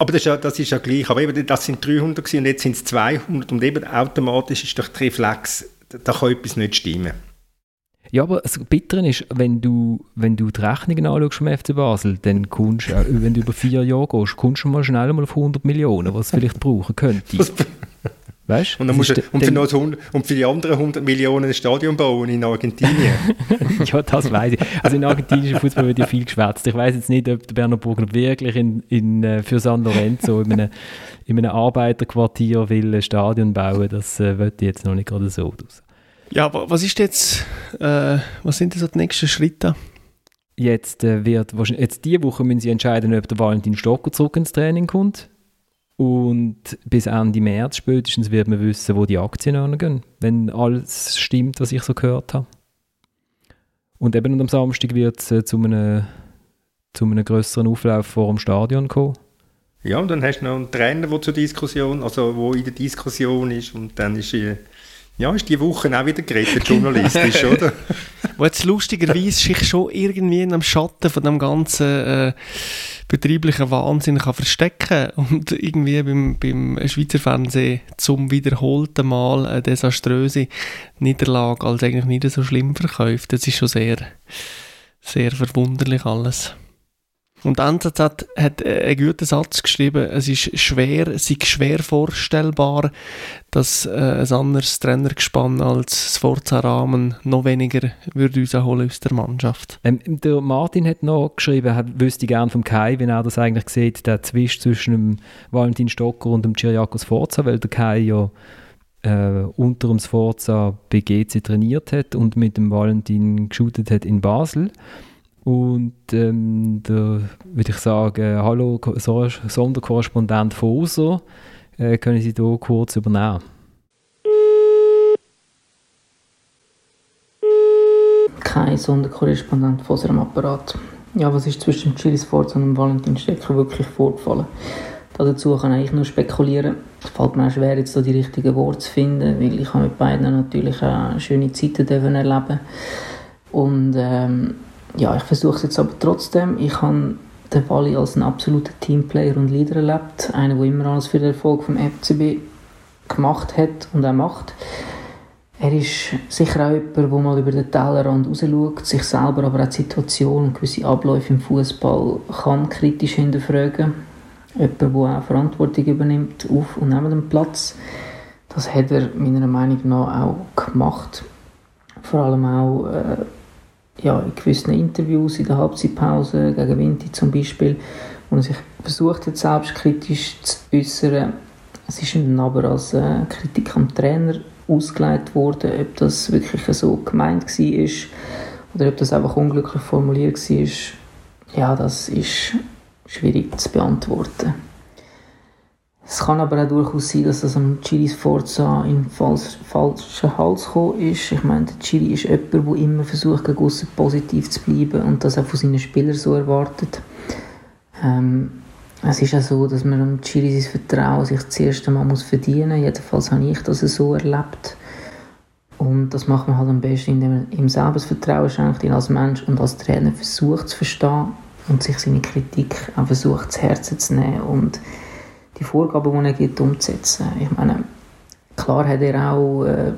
aber das ist, ja, das ist ja gleich. Aber eben, das sind 300 gewesen, und jetzt sind es 200 und eben automatisch ist doch der Reflex, da kann etwas nicht stimmen. Ja, aber das Bittere ist, wenn du, wenn du die Rechnungen anschaust vom FC Basel, dann kommst äh, wenn du über vier Jahre gehst, kommst du mal schnell mal auf 100 Millionen, was du vielleicht brauchen könntest. Weißt? Und, dann musst du, und, für noch 100, und für die anderen 100 Millionen ein Stadion bauen in Argentinien. ja, das weiß ich. Also in argentinischen Fußball wird ja viel geschwätzt. Ich weiß jetzt nicht, ob der Berner Burgner wirklich in, in, äh, für San Lorenzo in einem, in einem Arbeiterquartier will ein Stadion bauen. Das äh, wird jetzt noch nicht gerade so aus. Ja, aber was ist jetzt, äh, was sind denn so die nächsten Schritte? Jetzt äh, wird wahrscheinlich, jetzt diese Woche müssen sie entscheiden, ob der Valentin Stocker zurück ins Training kommt. Und bis Ende März spätestens wird man wissen, wo die Aktien angehen, wenn alles stimmt, was ich so gehört habe. Und eben am Samstag wird es äh, zu, einem, zu einem größeren Auflauf vor dem Stadion kommen. Ja, und dann hast du noch einen Trainer, der zur Diskussion, also wo in der Diskussion ist und dann ist äh, ja, ist die Woche auch wieder gerettet, journalistisch, oder? Wo jetzt lustigerweise sich schon irgendwie in einem Schatten von dem ganzen äh, betrieblichen Wahnsinn kann verstecken und irgendwie beim, beim Schweizer Fernsehen zum wiederholten Mal eine desaströse Niederlage als eigentlich nicht so schlimm verkauft. Das ist schon sehr, sehr verwunderlich alles. Und NZZ hat einen guten Satz geschrieben, es ist schwer, es ist schwer vorstellbar, dass äh, ein anderes Trainergespann als das Forza-Rahmen noch weniger würde rausholen aus der Mannschaft. Ähm, der Martin hat noch geschrieben, er wüsste gerne vom Kai, wie er das eigentlich sieht, der Zwist zwischen dem Valentin Stocker und dem Cyriakos Forza, weil der Kai ja äh, unter dem Sforza bei GC trainiert hat und mit dem Valentin geshootet hat in Basel. Und ähm, da würde ich sagen, hallo Sonderkorrespondent von USO, äh, können Sie hier kurz übernehmen. Kein Sonderkorrespondent von unserem Apparat. Ja, was ist zwischen Chilis Forza und dem Valentin Stecker wirklich vorgefallen? Dazu kann ich nur spekulieren. Es fällt mir auch schwer, jetzt so die richtigen Worte zu finden, weil ich habe mit beiden natürlich auch schöne Zeiten erleben Und ähm, ja, ich versuche es jetzt aber trotzdem. Ich habe den Wally als einen absoluten Teamplayer und Leader erlebt. Einer, der immer alles für den Erfolg vom FCB gemacht hat und auch macht. Er ist sicher auch jemand, der mal über den Tellerrand rausschaut, sich selber aber auch die Situation und gewisse Abläufe im Fußball kann kritisch hinterfragen jemand, der auch Verantwortung übernimmt auf und neben dem Platz. Das hat er meiner Meinung nach auch gemacht. Vor allem auch äh, ja, in gewissen Interviews in der Halbzeitpause gegen Vinti zum Beispiel, wo er sich versucht hat, selbstkritisch zu äußern. Es ist ihm aber als äh, Kritik am Trainer ausgelegt worden, ob das wirklich so gemeint war oder ob das einfach unglücklich formuliert war. Ja, das ist schwierig zu beantworten. Es kann aber auch durchaus sein, dass das am Chilis Forza in falsch, falschen Hals gekommen ist. Ich meine, der Chili ist jemand, der immer versucht, gegen positiv zu bleiben und das auch von seinen Spielern so erwartet. Ähm, es ist auch so, dass man am Chili sein Vertrauen sich das erste Mal muss verdienen muss. Jedenfalls habe ich das so erlebt. Und das macht man halt am besten, indem man ihm das Vertrauen schenkt, ihn als Mensch und als Trainer versucht zu verstehen und sich seine Kritik auch versucht zu Herzen zu nehmen und die Vorgaben, die er gibt, umzusetzen. Ich meine, klar hat er auch äh,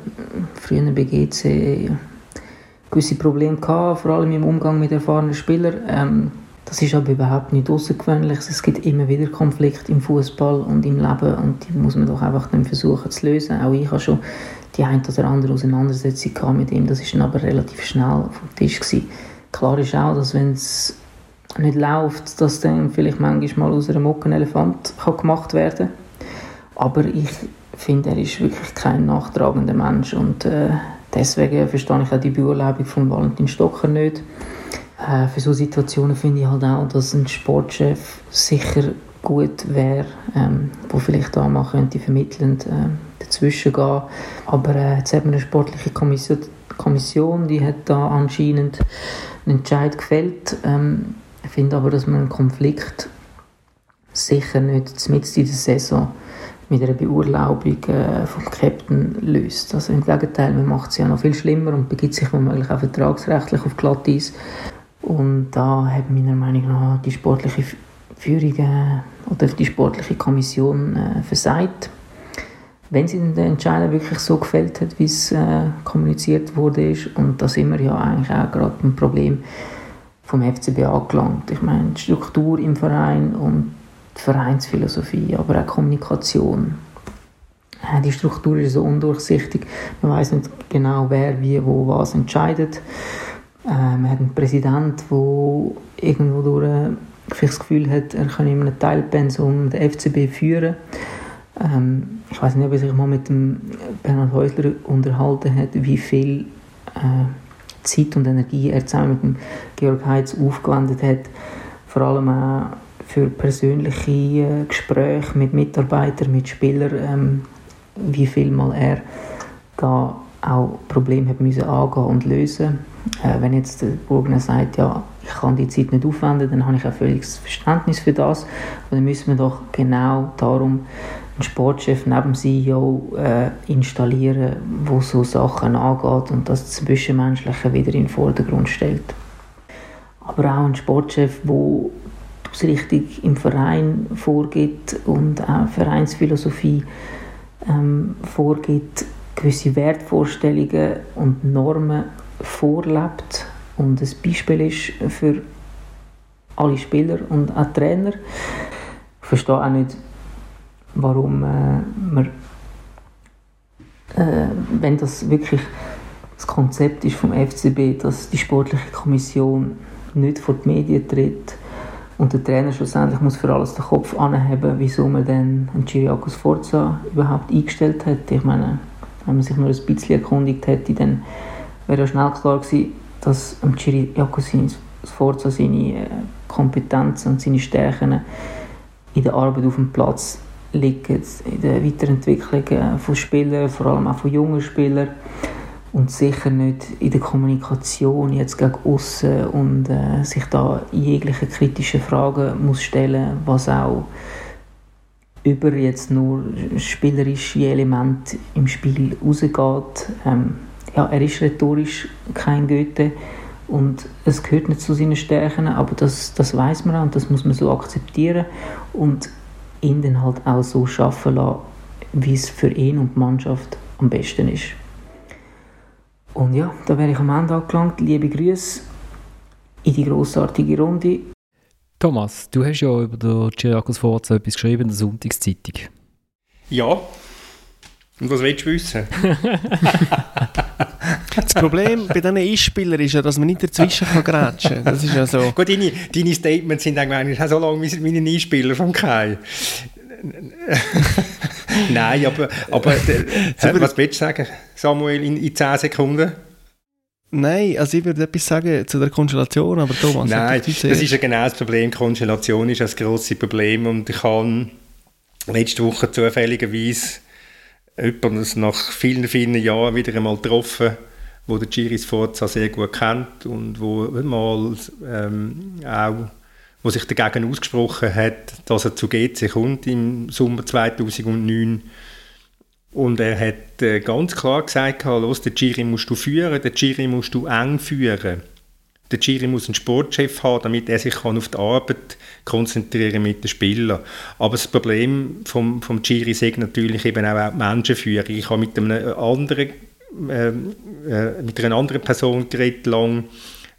früher bei GC gewisse Probleme gehabt, vor allem im Umgang mit erfahrenen Spielern. Ähm, das ist aber überhaupt nicht außergewöhnlich. Es gibt immer wieder Konflikte im Fußball und im Leben und die muss man doch einfach dann versuchen zu lösen. Auch ich habe schon die ein oder andere Auseinandersetzung mit ihm. Das ist dann aber relativ schnell vom Tisch gewesen. Klar ist auch, dass wenn es nicht läuft, dass dann vielleicht manchmal aus einem Mockenelefant kann gemacht werden Aber ich finde, er ist wirklich kein nachtragender Mensch und äh, deswegen verstehe ich auch die Beurlaubung von Valentin Stocker nicht. Äh, für solche Situationen finde ich halt auch, dass ein Sportchef sicher gut wäre, ähm, wo vielleicht da mal könnte vermittelnd äh, dazwischen gehen. Aber äh, jetzt hat man eine sportliche Kommission, Kommission, die hat da anscheinend einen Entscheid gefällt. Ähm, ich finde aber, dass man einen Konflikt sicher nicht mit in der Saison mit einer Beurlaubung äh, vom Captain löst. Also im Gegenteil, man macht es ja noch viel schlimmer und begibt sich womöglich auch vertragsrechtlich auf Glatteis. Und da hat meiner Meinung nach die sportliche Führung äh, oder die sportliche Kommission äh, versagt. Wenn sie den Entscheidung wirklich so gefällt hat, wie es äh, kommuniziert wurde, und da sind wir ja eigentlich auch gerade ein Problem, vom FCB angelangt. Ich meine, die Struktur im Verein und die Vereinsphilosophie, aber auch Kommunikation. Äh, die Struktur ist so undurchsichtig. Man weiß nicht genau, wer wie wo was entscheidet. Äh, man hat einen Präsident, der irgendwo durch vielleicht das Gefühl hat, er könne in einem Teilpensum den FCB führen. Ähm, ich weiß nicht, ob er sich mal mit dem Bernhard Häusler unterhalten hat, wie viel äh, Zeit und Energie er zusammen mit dem Georg Heitz aufgewendet hat, vor allem auch für persönliche äh, Gespräche mit Mitarbeitern, mit Spielern, ähm, wie viel mal er da auch Probleme hat müssen angehen und lösen. Äh, wenn jetzt der Burgner sagt, ja, ich kann die Zeit nicht aufwenden, dann habe ich auch völliges Verständnis für das. Und dann müssen wir doch genau darum einen Sportchef neben dem CEO äh, installieren, wo so Sachen angeht und das Zwischenmenschliche wieder in den Vordergrund stellt. Aber auch ein Sportchef, der die Ausrichtung im Verein vorgibt und auch Vereinsphilosophie ähm, vorgibt, gewisse Wertvorstellungen und Normen vorlebt und ein Beispiel ist für alle Spieler und auch Trainer. Ich verstehe auch nicht, warum äh, man, äh, wenn das wirklich das Konzept ist vom FCB, dass die sportliche Kommission nicht vor die Medien tritt und der Trainer schlussendlich muss für alles den Kopf anheben, wieso man dann einen Chiriakos Forza überhaupt eingestellt hat. Ich meine, wenn man sich nur ein bisschen erkundigt hätte, dann wäre ja schnell klar gewesen, dass Chiriakos Forza seine äh, Kompetenzen und seine Stärken in der Arbeit auf dem Platz liegt in der Weiterentwicklung äh, von Spielern, vor allem auch von jungen Spielern und sicher nicht in der Kommunikation jetzt gegen außen und äh, sich da jegliche kritische Fragen muss stellen, was auch über jetzt nur spielerische Elemente im Spiel rausgeht. Ähm, ja, er ist rhetorisch kein Goethe und es gehört nicht zu seinen Stärken, aber das, das weiß man und das muss man so akzeptieren und ihn dann halt auch so schaffen lassen, wie es für ihn und die Mannschaft am besten ist. Und ja, da wäre ich am Ende angelangt. Liebe Grüße in die grossartige Runde. Thomas, du hast ja über den Chiriakos Forza etwas geschrieben in der Sonntagszeitung. Ja. Und was willst du wissen? das Problem bei diesen E-Spielern ist ja, dass man nicht dazwischen kann grätschen kann. Das ist ja so. Gut, deine, deine Statements sind eigentlich so lang wie meine E-Spieler vom Kai. Nein, aber, aber äh, was willst du sagen, Samuel, in, in 10 Sekunden? Nein, also ich würde etwas sagen zu der Konstellation, aber Thomas... Nein, das ist ja genau das Problem. Konstellation ist das grosse Problem und ich habe letzte Woche zufälligerweise jemanden nach vielen, vielen Jahren wieder einmal getroffen, wo der Giris Forza sehr gut kennt und wo mal ähm, auch wo sich dagegen ausgesprochen hat, dass er zu GC kommt im Sommer 2009 und er hat äh, ganz klar gesagt, los, den Giri musst du führen, den Giri musst du eng führen. Der Giri muss einen Sportchef haben, damit er sich kann auf die Arbeit konzentrieren mit den Spielern. Aber das Problem vom, vom Giri ist natürlich eben auch die Menschenführung. Ich habe mit, einem anderen, äh, äh, mit einer anderen Person geredet, lang,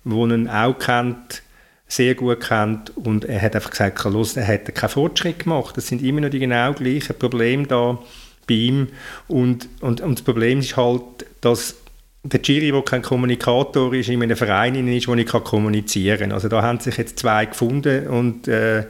die ihn auch kennt, sehr gut kennt und er hat einfach gesagt, los, er hat keinen Fortschritt gemacht. Es sind immer noch die genau gleichen Probleme da bei ihm. Und, und, und das Problem ist halt, dass der Giri, der kein Kommunikator ist, in einem Verein ist, wo ich kommunizieren kann. Also da haben sich jetzt zwei gefunden und äh,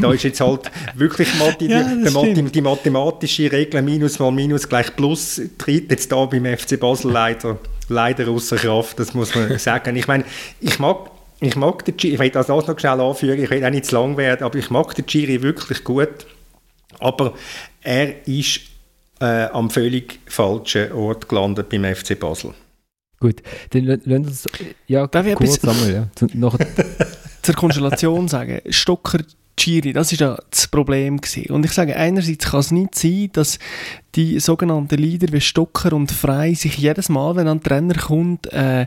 da ist jetzt halt wirklich Mathe, ja, die, die, mathematische Regel Minus mal Minus gleich Plus tritt jetzt da beim FC Basel leider, leider außer Kraft, das muss man sagen. Ich meine, ich mag ich mag den Giri, ich will das noch schnell anführen, ich will auch nicht zu lang werden, aber ich mag den Giri wirklich gut, aber er ist äh, am völlig falschen Ort gelandet beim FC Basel. Gut, dann lassen wir uns ja, Darf ich kurz sammeln, ja. Zu, Zur Konstellation sagen, Stocker Giri, das ist ja das Problem gewesen. Und ich sage, einerseits kann es nicht sein, dass die sogenannten Leader wie Stocker und Frei sich jedes Mal, wenn ein Trainer kommt, äh,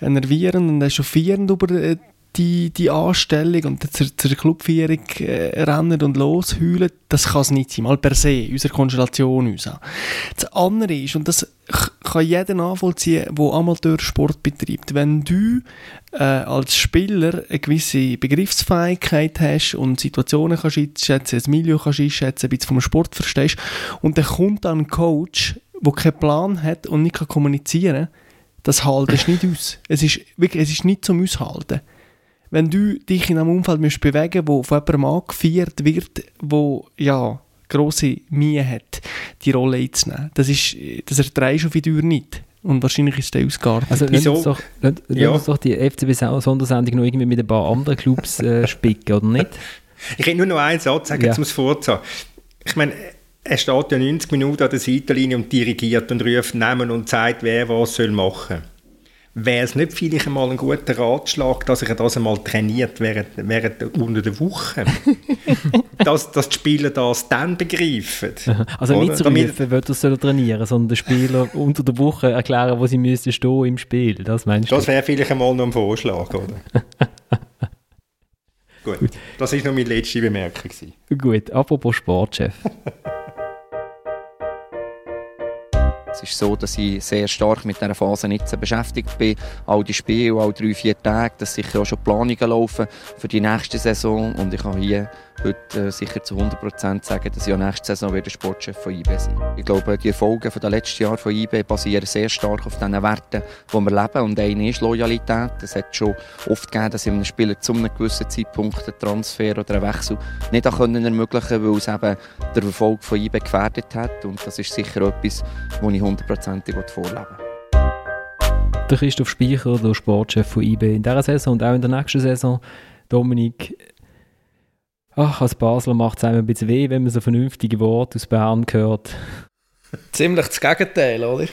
nervierend und echauffierend über äh, die, die Anstellung und zur, zur Clubführung äh, rennen und losheulen, das kann es nicht sein, mal per se, unsere Konstellation uns Das andere ist, und das kann jeder nachvollziehen, der Amateursport betreibt, wenn du äh, als Spieler eine gewisse Begriffsfähigkeit hast und Situationen kannst einschätzen, das Milieu kannst einschätzen, ein bisschen vom Sport verstehst und dann kommt dann ein Coach, der keinen Plan hat und nicht kommunizieren kann, das haltest du nicht aus. Es ist, wirklich, es ist nicht zum Aushalten wenn du dich in einem Umfeld musst bewegen wo von jemandem angeführt wird, wo ja, grosse Mühe hat, die Rolle einzunehmen. Das, ist, das erträgst du auf die nicht. Und wahrscheinlich ist der ausgeartet. Also lass uns doch, lass, ja. uns doch die FCB-Sondersendung noch irgendwie mit ein paar anderen Clubs äh, spicken, oder nicht? Ich hätte nur noch einen Satz sagen ja. zum Forza. Ich meine, er steht ja 90 Minuten an der Seitenlinie und dirigiert und ruft Namen und sagt, wer was soll machen soll wäre es nicht vielleicht einmal ein guter Ratschlag, dass er das einmal trainiert während, während unter der Woche? dass, dass die Spieler das dann begreifen. Also oder? nicht so rufen, wird das trainieren, sondern den Spieler unter der Woche erklären, wo sie müssen stehen im Spiel. Das meinst Das wäre vielleicht einmal noch ein Vorschlag, oder? Gut, Gut, das war noch meine letzte Bemerkung. Gut, apropos Sportchef. Es ist so, dass ich sehr stark mit dieser Phase jetzt beschäftigt bin. All die Spiele, all drei, vier Tage, dass sicher auch schon Planungen laufen für die nächste Saison. Und ich habe hier heute äh, sicher zu 100% sagen, dass ich auch nächste Saison wieder Sportchef von IB sein Ich glaube, die Erfolge der letzten Jahre von IB basieren sehr stark auf den Werten, die wir leben. Und eine ist Loyalität. Es hat schon oft gegeben, dass einem Spieler zu einem gewissen Zeitpunkt einen Transfer oder einen Wechsel nicht können ermöglichen weil es eben der Erfolg von IB gefährdet hat. Und das ist sicher etwas, das ich hundertprozentig vorleben der Christoph Speicher, der Sportchef von IB in dieser Saison und auch in der nächsten Saison. Dominik, Ach, als Basler macht es einem ein bisschen weh, wenn man so vernünftige Worte aus Bern hört. Ziemlich das Gegenteil, oder?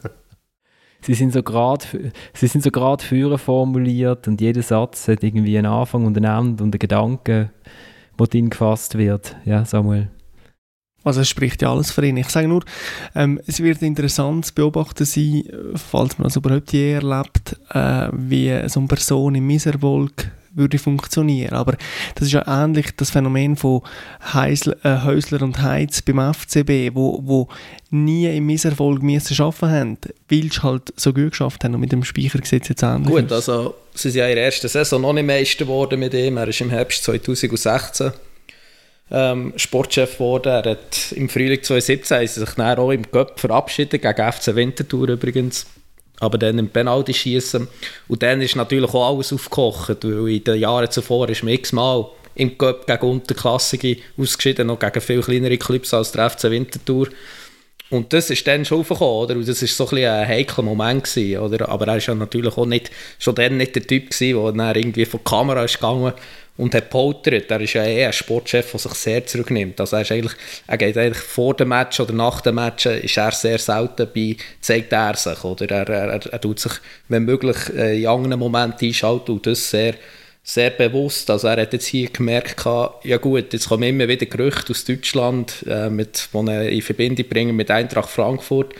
sie sind so gerade sie sind so gerade formuliert und jeder Satz hat irgendwie einen Anfang und ein Ende und einen Gedanke, der drin gefasst wird. Ja, Samuel. Also es spricht ja alles für ihn. Ich sage nur, ähm, es wird interessant zu beobachten sein, falls man das überhaupt je erlebt, äh, wie so eine Person im Misserfolg würde funktionieren. Aber das ist ja ähnlich das Phänomen von Heisler, äh, Häusler und Heiz beim FCB, wo, wo nie im Misserfolg müssen arbeiten haben, weil sie halt so gut geschafft haben und mit dem Speichergesetz jetzt ähnlich Gut, also sie sind ja in der ersten Saison noch nicht Meister geworden mit ihm. Er ist im Herbst 2016 ähm, Sportchef geworden. Er hat im Frühling 2017 sich dann auch im Cup verabschiedet, gegen FC Winterthur übrigens aber dann im Penalty schießen und dann ist natürlich auch alles aufgekocht, weil in den Jahren zuvor ist man x-mal im Cup gegen Unterklassige ausgeschieden, noch gegen viel kleinere Clubs als der FC Winterthur. Und das ist dann schon aufgekommen, oder? Und das war so ein, ein heikler Moment, gewesen, oder? Aber er war ja natürlich auch nicht, schon dann nicht der Typ der dann irgendwie vor die Kamera ist gegangen und hat poltert. Er ist ja eher ein Sportchef, der sich sehr zurücknimmt. Also er, ist eigentlich, er geht eigentlich vor dem Match oder nach dem Match ist er sehr selten bei, zeigt er sich. Oder er, er, er tut sich, wenn möglich, äh, in anderen Momenten einschalten und das sehr, sehr bewusst. Also er hat jetzt hier gemerkt, ja gut, jetzt kommen immer wieder Gerüchte aus Deutschland, äh, mit, die er in Verbindung bringen mit Eintracht Frankfurt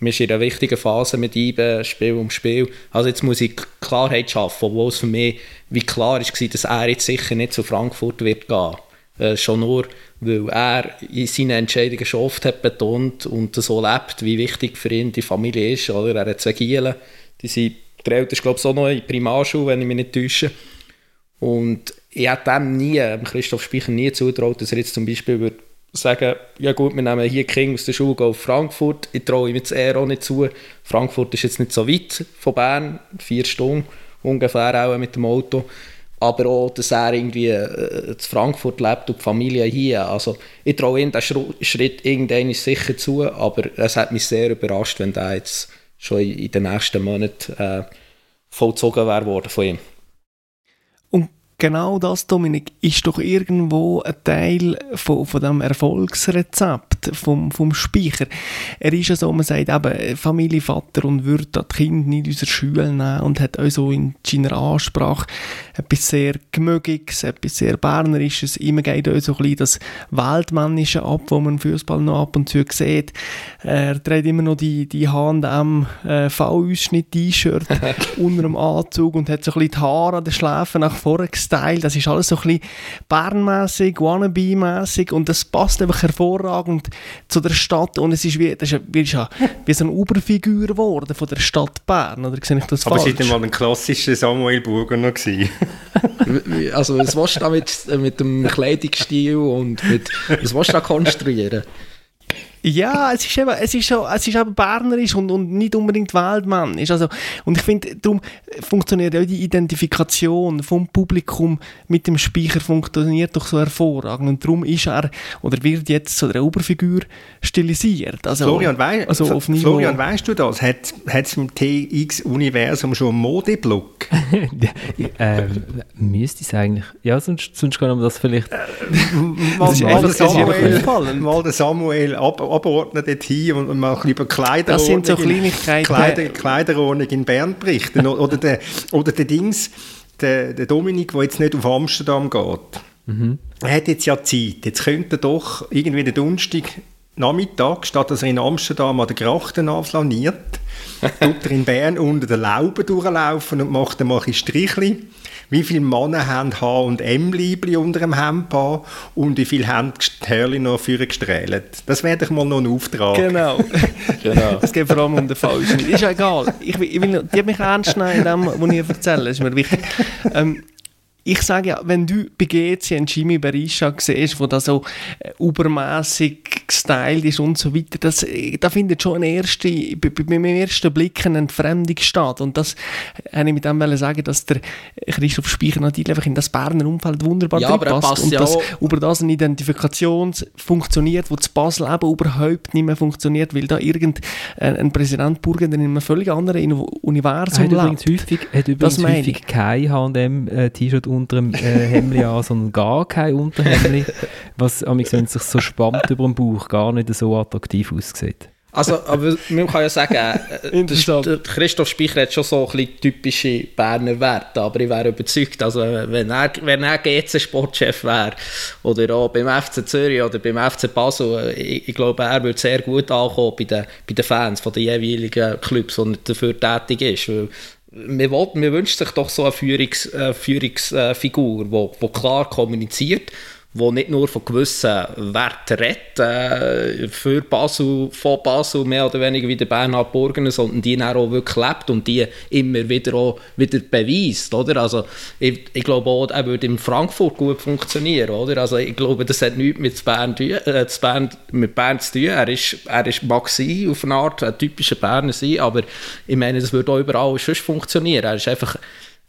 wir sind in einer wichtigen Phase mit IBE, Spiel um Spiel. Also jetzt muss ich Klarheit schaffen, obwohl es für mich wie klar war, dass er jetzt sicher nicht zu Frankfurt wird gehen. Äh, schon nur, weil er in seinen Entscheidungen schon oft hat betont und so lebt, wie wichtig für ihn die Familie ist. Oder? Er hat zwei Gielen, die sind, der Älteste glaube ich auch noch in Primarschule, wenn ich mich nicht täusche. Und ich hätte dem nie, Christoph Speicher nie zutraut, dass er jetzt zum Beispiel würde sagen, ja gut, wir nehmen hier King aus der Schule auf Frankfurt. Ich traue ihm jetzt eher auch nicht zu. Frankfurt ist jetzt nicht so weit von Bern, vier Stunden ungefähr auch mit dem Auto. Aber auch, dass er irgendwie äh, zu Frankfurt lebt und die Familie hier. Also ich traue ihm diesen Schritt irgendwann sicher zu, aber es hat mich sehr überrascht, wenn der jetzt schon in den nächsten Monaten äh, vollzogen wäre worden von ihm genau das, Dominik, ist doch irgendwo ein Teil von, von dem Erfolgsrezept vom, vom Speicher. Er ist ja so, man sagt eben, Familienvater und würde das Kind nicht in unsere Schule nehmen und hat auch so in seiner Ansprache etwas sehr Gemögiges, etwas sehr Bernerisches. Immer geht auch so ein bisschen das Weltmännische ab, wo man Fußball noch ab und zu sieht. Er trägt immer noch die, die H&M äh, unter dem Anzug und hat so ein bisschen die Haare an den Schläfen nach vorne Style, das ist alles so ein bisschen Bernmäßig, Wannabe-mäßig und das passt einfach hervorragend zu der Stadt und es ist wie, das ist wie, wie so eine Oberfigur geworden von der Stadt Bern, oder sehe ich das Aber falsch? Aber mal ein klassischer Samuel Burger noch gewesen? also was willst du da mit, mit dem Kleidungsstil und mit, was willst du da konstruieren? Ja, es ist eben, es ist so, es ist eben bernerisch und, und nicht unbedingt weltmännisch. Also, und ich finde, darum funktioniert auch die Identifikation vom Publikum mit dem Speicher funktioniert doch so hervorragend. Und darum ist er, oder wird jetzt zu der Oberfigur stilisiert. Also, Florian, wei also auf Florian weißt du das? Hat es im TX-Universum schon einen Modeblock? ähm, müsste es eigentlich. Ja, sonst, sonst kann man das vielleicht... Äh, mal, mal, der Samuel, mal der Samuel ab abordnen dorthin und mal ein über Kleiderordnung, das sind so Kleinigkeiten. Kleider, Kleiderordnung in Bern berichten. oder, der, oder der Dings, der, der Dominik, der jetzt nicht auf Amsterdam geht. Mhm. Er hat jetzt ja Zeit. Jetzt könnte er doch irgendwie den Donnerstag Nachmittag, statt dass er in Amsterdam an der Grachten anflaniert, tut er in Bern unter den Lauben durchlaufen und macht einmal ein Strichli wie viele Männer haben H und M-Liebli unter dem Hemdpaar und wie viele haben die Hörli noch für gestrahlt. Das wäre doch mal noch ein Auftrag. Genau. genau. Es geht vor allem um den Falschen. Ist ja egal. Ich will, ich will, die mich ernst nehmen in dem, was ich erzähle. Das ist mir wichtig. Ähm, ich sage ja, wenn du bei GC einen Jimmy Berisha siehst, der da so äh, übermäßig gestylt ist und so weiter, das, da findet schon ein erste, beim ersten Blick eine Entfremdung statt. Und das wollte ich mit dem sagen, dass der Christoph Speicher natürlich einfach in das Berner Umfeld wunderbar ja, passt und ja dass über das eine Identifikation funktioniert, wo zu Basel eben überhaupt nicht mehr funktioniert, weil da irgendein ein Präsident Burgen in einem völlig anderen Universum hat lebt. Übrigens häufig, hat übrigens häufig kein H&M-T-Shirt unter dem äh, Hemd an, sondern gar kein Unterhemd, was, wenn es sich so spannt über den Bauch, gar nicht so attraktiv aussieht. Also, aber man kann ja sagen, äh, der Christoph Speicher hat schon so ein bisschen typische Berner Werte, aber ich wäre überzeugt, also wenn er, wenn er GC-Sportchef wäre oder auch beim FC Zürich oder beim FC Basel, ich, ich glaube, er würde sehr gut ankommen bei den, bei den Fans von den jeweiligen Clubs, die dafür tätig ist, weil man, will, man wünscht sich doch so eine Führungs, äh, Führungsfigur, die klar kommuniziert wo nicht nur von gewissen Werten redet, äh, für Basel, von Basel mehr oder weniger wie der Bernhard Burgener, sondern die auch wirklich lebt und die immer wieder auch wieder beweist, oder? Also ich, ich glaube auch, er würde in Frankfurt gut funktionieren, oder? Also ich glaube, das hat nichts mit Bern, äh, Bern, mit Bern zu tun. Er ist, er ist mag sein, auf eine Art ein typischer Berner sein, aber ich meine, das würde auch überall sonst funktionieren. Er ist einfach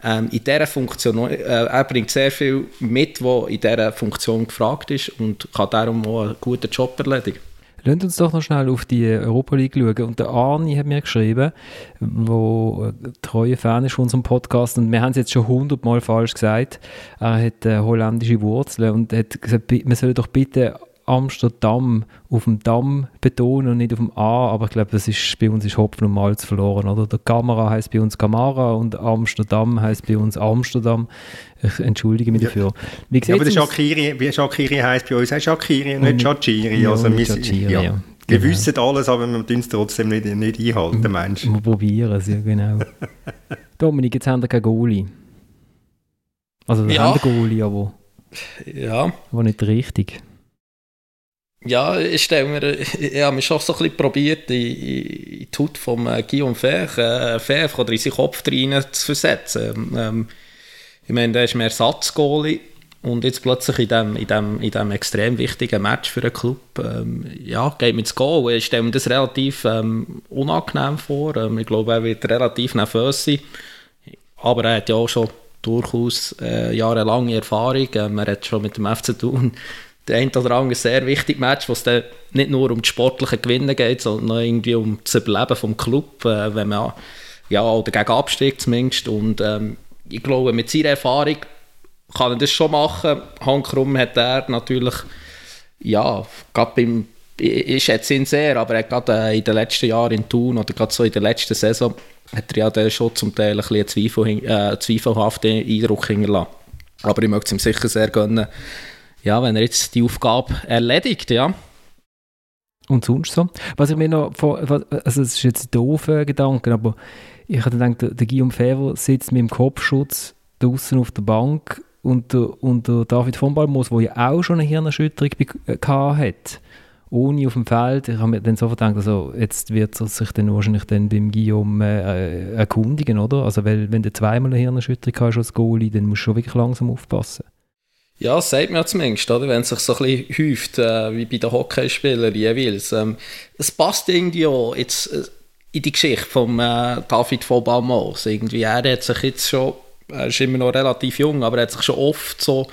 ähm, in dieser Funktion, äh, er bringt sehr viel mit, was in dieser Funktion gefragt ist und kann darum auch einen guten Job erledigen. Lasst uns doch noch schnell auf die Europa League schauen. Und der Arni hat mir geschrieben, wo treue Fan ist von unserem Podcast, und wir haben es jetzt schon hundertmal falsch gesagt, er hat äh, holländische Wurzeln und hat gesagt, man soll doch bitte Amsterdam auf dem Damm betonen und nicht auf dem A, aber ich glaube, das ist, bei uns ist Hopfen und Malz verloren, oder? Der Kamera heißt bei uns Kamara und Amsterdam heißt bei uns Amsterdam. Ich entschuldige mich dafür. Wie ja, aber der Shakiri, wie Shakiri heißt bei uns auch Shakiri und nicht Shachiri. Also wir, Shachiri, ja. ja. Wir genau. wissen alles, aber wir müssen es trotzdem nicht, nicht einhalten, Mensch. Wir probieren es, ja genau. Dominik, jetzt haben wir keinen Goalie. Also wir ja. haben einen Goalie, aber, ja. aber nicht richtig. Ja, ich stelle mir, ich habe mich schon so ein bisschen probiert, in, in die Haut von äh, Guillaume Fech, äh, Fech oder in seinen Kopf rein zu versetzen. Ähm, ich meine, der ist mehr Ersatzgoalie und jetzt plötzlich in diesem in dem, in dem extrem wichtigen Match für den Club, ähm, ja, geht mir ins Goal. Ich stelle mir das relativ ähm, unangenehm vor. Ähm, ich glaube, er wird relativ nervös sein. Aber er hat ja auch schon durchaus äh, jahrelange Erfahrung. Ähm, er hat schon mit dem FC Thun der ein oder andere sehr wichtige Match, wo es dann nicht nur um die sportlichen Gewinne geht, sondern auch irgendwie um das Überleben vom Club, äh, wenn man ja, oder gegen Abstieg zumindest. Und ähm, ich glaube, mit seiner Erfahrung kann er das schon machen. Hankrum hat er natürlich, ja, gerade beim, ich schätze ihn sehr, aber er hat gerade äh, in den letzten Jahren in Thun oder gerade so in der letzten Saison hat er ja schon zum Teil ein bisschen einen äh, zweifelhaften Eindruck hinterlassen. Aber ich möchte es ihm sicher sehr gönnen, ja, wenn er jetzt die Aufgabe erledigt, ja. Und sonst so? Was ich mir noch, vor, also es ist jetzt ein doofer Gedanke, aber ich hatte gedacht, der, Guillaume Ferro sitzt mit dem Kopfschutz draußen auf der Bank und der, und der David von Balmos, der ja auch schon eine Hirnerschütterung äh, hat, ohne auf dem Feld. Ich habe mir dann sofort gedacht, also jetzt wird er sich dann wahrscheinlich dann beim Guillaume äh, erkundigen, oder? Also weil, wenn du zweimal eine Hirnerschütterung hast als Goalie, dann musst du schon wirklich langsam aufpassen. Ja, das sagt man zumindest, oder? wenn es sich so ein bisschen häuft, äh, wie bei den Hockeyspielern jeweils. Ähm, es passt irgendwie auch jetzt, äh, in die Geschichte von äh, David von Balmos. Irgendwie, er hat sich jetzt schon, er ist immer noch relativ jung, aber er hat sich schon oft so,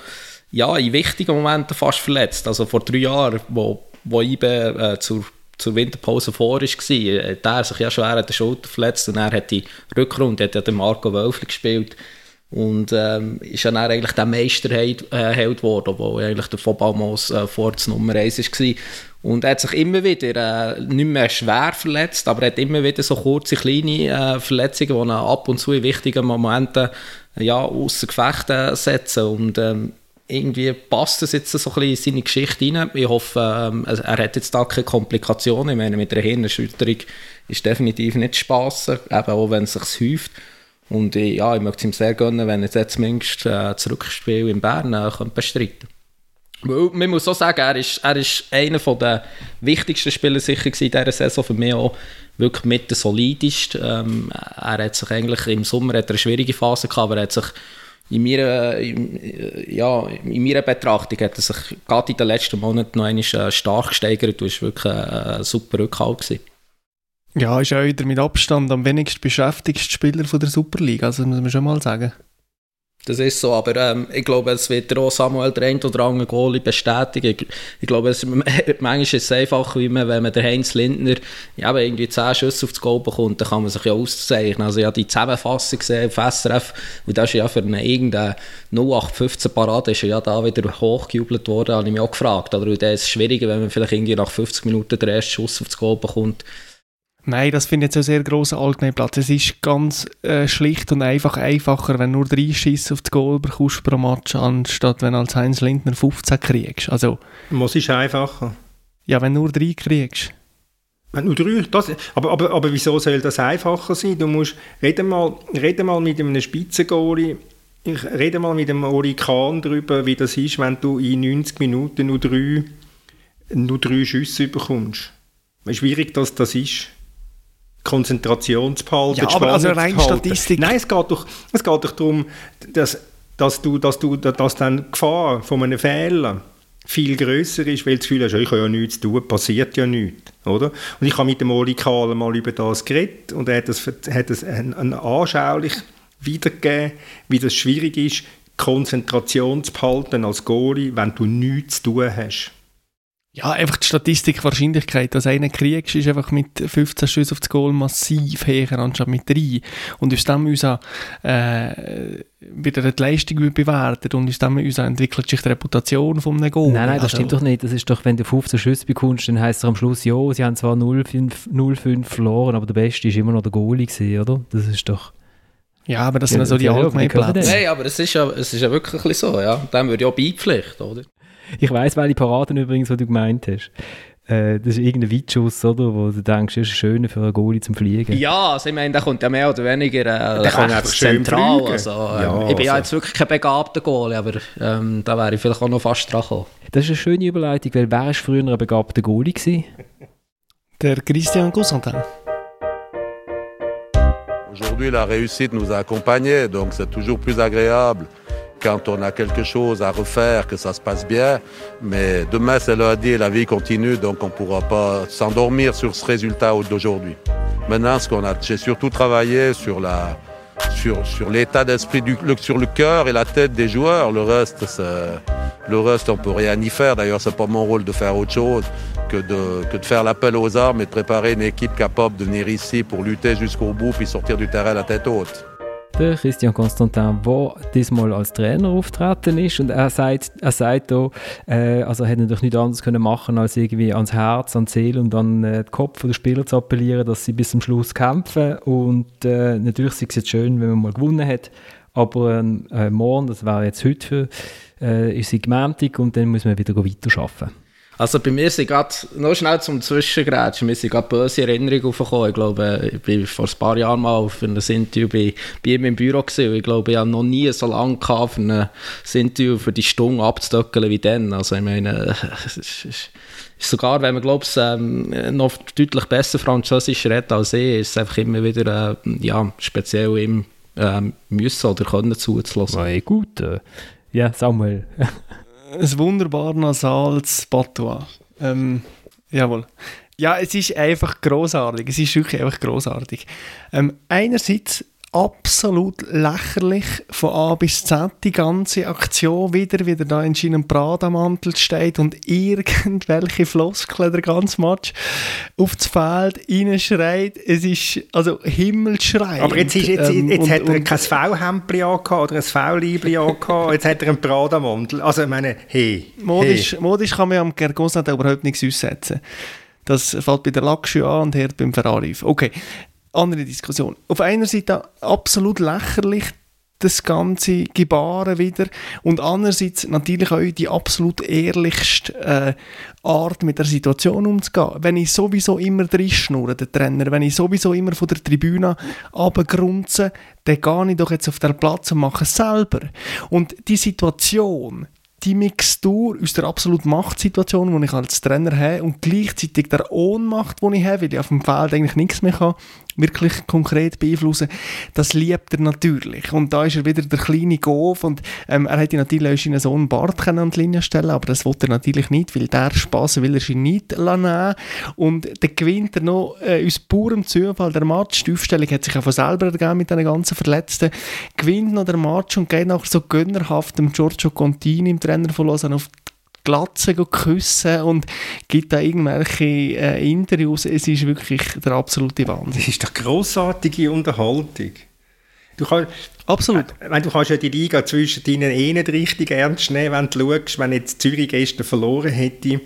ja, in wichtigen Momenten fast verletzt. Also vor drei Jahren, wo, wo Ibe äh, zur zur Winterpause vor war, hat er sich ja schon an der Schulter verletzt und er hat die Rückrunde, hat ja den Marco Wölfli gespielt und ähm, ist dann eigentlich der Meisterheld äh, geworden, wo eigentlich der Fobalmos äh, vor Nummer 1 war. Und er hat sich immer wieder äh, nicht mehr schwer verletzt, aber er hat immer wieder so kurze, kleine äh, Verletzungen, die ihn ab und zu in wichtigen Momenten ja, außer Gefecht äh, setzen. Und ähm, irgendwie passt das jetzt so ein bisschen in seine Geschichte rein. Ich hoffe, ähm, er hat jetzt da keine Komplikationen. Ich meine, mit einer Hirnerschütterung ist definitiv nicht Spass, eben auch wenn es sich häuft. Und ich, ja, ich möchte es ihm sehr gönnen, wenn er jetzt zumindest äh, das Rückspiel in Bern äh, bestreiten Weil man muss auch sagen, er ist, er ist einer der wichtigsten Spieler sicher in dieser Saison. Für mich auch wirklich mit der solidest. Ähm, er hat sich eigentlich im Sommer hat er eine schwierige Phase gehabt, aber er hat sich in meiner, in, ja, in meiner Betrachtung hat er sich gerade in den letzten Monaten noch einmal äh, stark gesteigert. Du warst wirklich ein super Rückhalt. Gewesen. Ja, ist auch wieder mit Abstand am wenigsten beschäftigste Spieler von der Superliga, also muss man schon mal sagen. Das ist so, aber ähm, ich glaube, es wird auch Samuel der ein oder andere Goalie bestätigen. Ich, ich glaube, es, manchmal ist es einfach, wie man, wenn man der Heinz Lindner ja, irgendwie 10 Schüsse aufs Goal bekommt, dann kann man sich ja auszeichnen. Also ich habe die Zusammenfassung gesehen auf SRF und das ist ja für eine irgendeine 0815 Parade ist ja da wieder hochgejubelt worden, habe ich mich auch gefragt. Oder das ist schwieriger, wenn man vielleicht irgendwie nach 50 Minuten den ersten Schuss aufs Goal bekommt. Nein, das finde ich jetzt ein sehr grosser Allgemeinplatz. Es ist ganz äh, schlicht und einfach einfacher, wenn du nur drei Schüsse auf das Goal bekommst pro Match, anstatt wenn du als Heinz Lindner 15 kriegst. Also, Was ist einfacher? Ja, wenn du nur drei kriegst. Wenn nur drei, das, aber, aber, aber wieso soll das einfacher sein? Du musst, rede mal, rede mal mit einem Spitzengoalie, ich rede mal mit dem Ori Kahn darüber, wie das ist, wenn du in 90 Minuten nur drei, nur drei Schüsse bekommst. Wie schwierig das, das ist. Konzentration zu behalten. Ja, aber also rein Statistik. Nein, es geht doch, es geht doch darum, dass, dass, du, dass, du, dass dann die Gefahr von einem Fehler viel grösser ist, weil du das Gefühl hast, ich habe ja nichts zu tun, passiert ja nichts. Oder? Und ich habe mit dem Oli Kahler mal über das geredet und er hat das, hat das ein, ein anschaulich wiedergegeben, wie das schwierig ist, Konzentration zu behalten als Goalie, wenn du nichts zu tun hast. Ja, einfach die Statistik, Wahrscheinlichkeit, dass einer kriegst, ist einfach mit 15 Schüssen auf das Goal massiv höher anstatt mit 3. Und aus dem uns auch, äh, wieder die Leistung bewertet und aus dem uns entwickelt sich die Reputation von einem Goal. Nein, nein, das also, stimmt doch nicht. Das ist doch, wenn du 15 Schüsse bekommst, dann heisst es am Schluss, ja, sie haben zwar 0-5 verloren, aber der Beste ist immer noch der Goalie gewesen, oder? Das ist doch... Ja, aber das sind ja, so die allgemeinen Plätze. Nein, aber es ist, ja, es ist ja wirklich so, ja. Dem würde ich auch beipflichten, oder? Ich weiss, welche Paraden übrigens, die du gemeint hast. Äh, das ist irgendein Weitschuss, oder? Wo du denkst, das ist schön für einen Goalie zum Fliegen. Ja, also ich meine, der kommt ja mehr oder weniger äh, zentral. Also, ähm, ja, ich bin ja also. jetzt wirklich kein begabter Goalie, aber ähm, da wäre ich vielleicht auch noch fast dran gekommen. Das ist eine schöne Überleitung, weil wer war früher ein begabter Goalie? Gewesen? Der Christian Cousantin. Aujourd'hui, la réussite nous a accompagnés, donc c'est toujours plus agréable quand on a quelque chose à refaire, que ça se passe bien. Mais demain, c'est lundi et la vie continue, donc on ne pourra pas s'endormir sur ce résultat d'aujourd'hui. Maintenant, ce qu'on a, j'ai surtout travaillé sur la, sur, sur l'état d'esprit sur le cœur et la tête des joueurs. Le reste, le reste, on peut rien y faire. D'ailleurs, c'est pas mon rôle de faire autre chose que de, que de faire l'appel aux armes et de préparer une équipe capable de venir ici pour lutter jusqu'au bout puis sortir du terrain la tête haute. Der Christian Constantin, der diesmal als Trainer auftreten ist und er sagt, er sagt auch, äh, also er hätte natürlich nichts anderes können machen als irgendwie ans Herz, an die Seele und an äh, den Kopf der Spieler zu appellieren, dass sie bis zum Schluss kämpfen und äh, natürlich ist es jetzt schön, wenn man mal gewonnen hat, aber äh, morgen, das wäre jetzt heute, für, äh, ist sie gemeintig und dann muss man wieder weiter arbeiten. Also bei mir sind gerade, noch schnell zum Zwischengrätschen, mir sind gerade böse Erinnerungen aufgekommen. Ich glaube, ich war vor ein paar Jahren mal auf einem Interview bei, bei ihm im Büro gewesen. Ich glaube, ich habe noch nie so lange gehabt, für ein Interview für die Stunde abzudöckeln wie dann. Also ich meine, es ist, ist sogar, wenn man glaubt, ähm, noch deutlich besser Französisch redet als ich, ist es einfach immer wieder, äh, ja, speziell ihm ähm, müssen oder können zuzulassen. Ja, gut. Äh, ja, Samuel. ein wunderbar nasales Patois. Ähm, jawohl. Ja, es ist einfach großartig. Es ist wirklich einfach großartig. Ähm, einerseits absolut lächerlich von A bis Z die ganze Aktion wieder, wie der da in seinem Prada-Mantel steht und irgendwelche Floskeln der ganze Match aufs Feld reinschreit. Es ist also himmelschreiend. Aber jetzt, ist, jetzt, ähm, jetzt und, hat er kein V-Hemdli oder ein V-Liebli jetzt hat er einen Prada-Mantel. Also ich meine, hey. Modisch, hey. modisch kann man am Gergosat überhaupt nichts aussetzen. Das fällt bei der Lackschuhe an und hört beim Ferrari auf. Okay, andere Diskussion. Auf einer Seite absolut lächerlich das ganze Gebaren wieder und andererseits natürlich auch die absolut ehrlichste äh, Art mit der Situation umzugehen. Wenn ich sowieso immer drin schnurre, der Trainer, wenn ich sowieso immer von der Tribüne runtergrunze, dann gehe ich doch jetzt auf den Platz und mache es selber. Und die Situation, die Mixtur aus der absoluten Machtsituation, die ich als Trainer habe, und gleichzeitig der Ohnmacht, die ich habe, weil ich auf dem Feld eigentlich nichts mehr kann, wirklich konkret beeinflussen, das liebt er natürlich. Und da ist er wieder der kleine Golf und ähm, er hätte natürlich auch seinen Sohn Bart an die Linie stellen aber das wollte er natürlich nicht, weil der Spaß will er sich nicht nehmen. Und dann gewinnt er noch äh, aus purem Zufall der Match. Die Aufstellung hat sich auch von selber ergeben mit den ganzen Verletzten. Gewinnt noch der Match und geht nachher so gönnerhaft dem Giorgio Contini, im Trainer von Lausanne, auf Glatze küssen und gibt da irgendwelche äh, Interviews. Es ist wirklich der absolute Wahnsinn. Das ist doch grossartige Unterhaltung. Du kannst, Absolut. Äh, du kannst ja die Liga zwischen deinen eh nicht richtig ernst nehmen, wenn du schaust, wenn jetzt Zürich gestern verloren hätte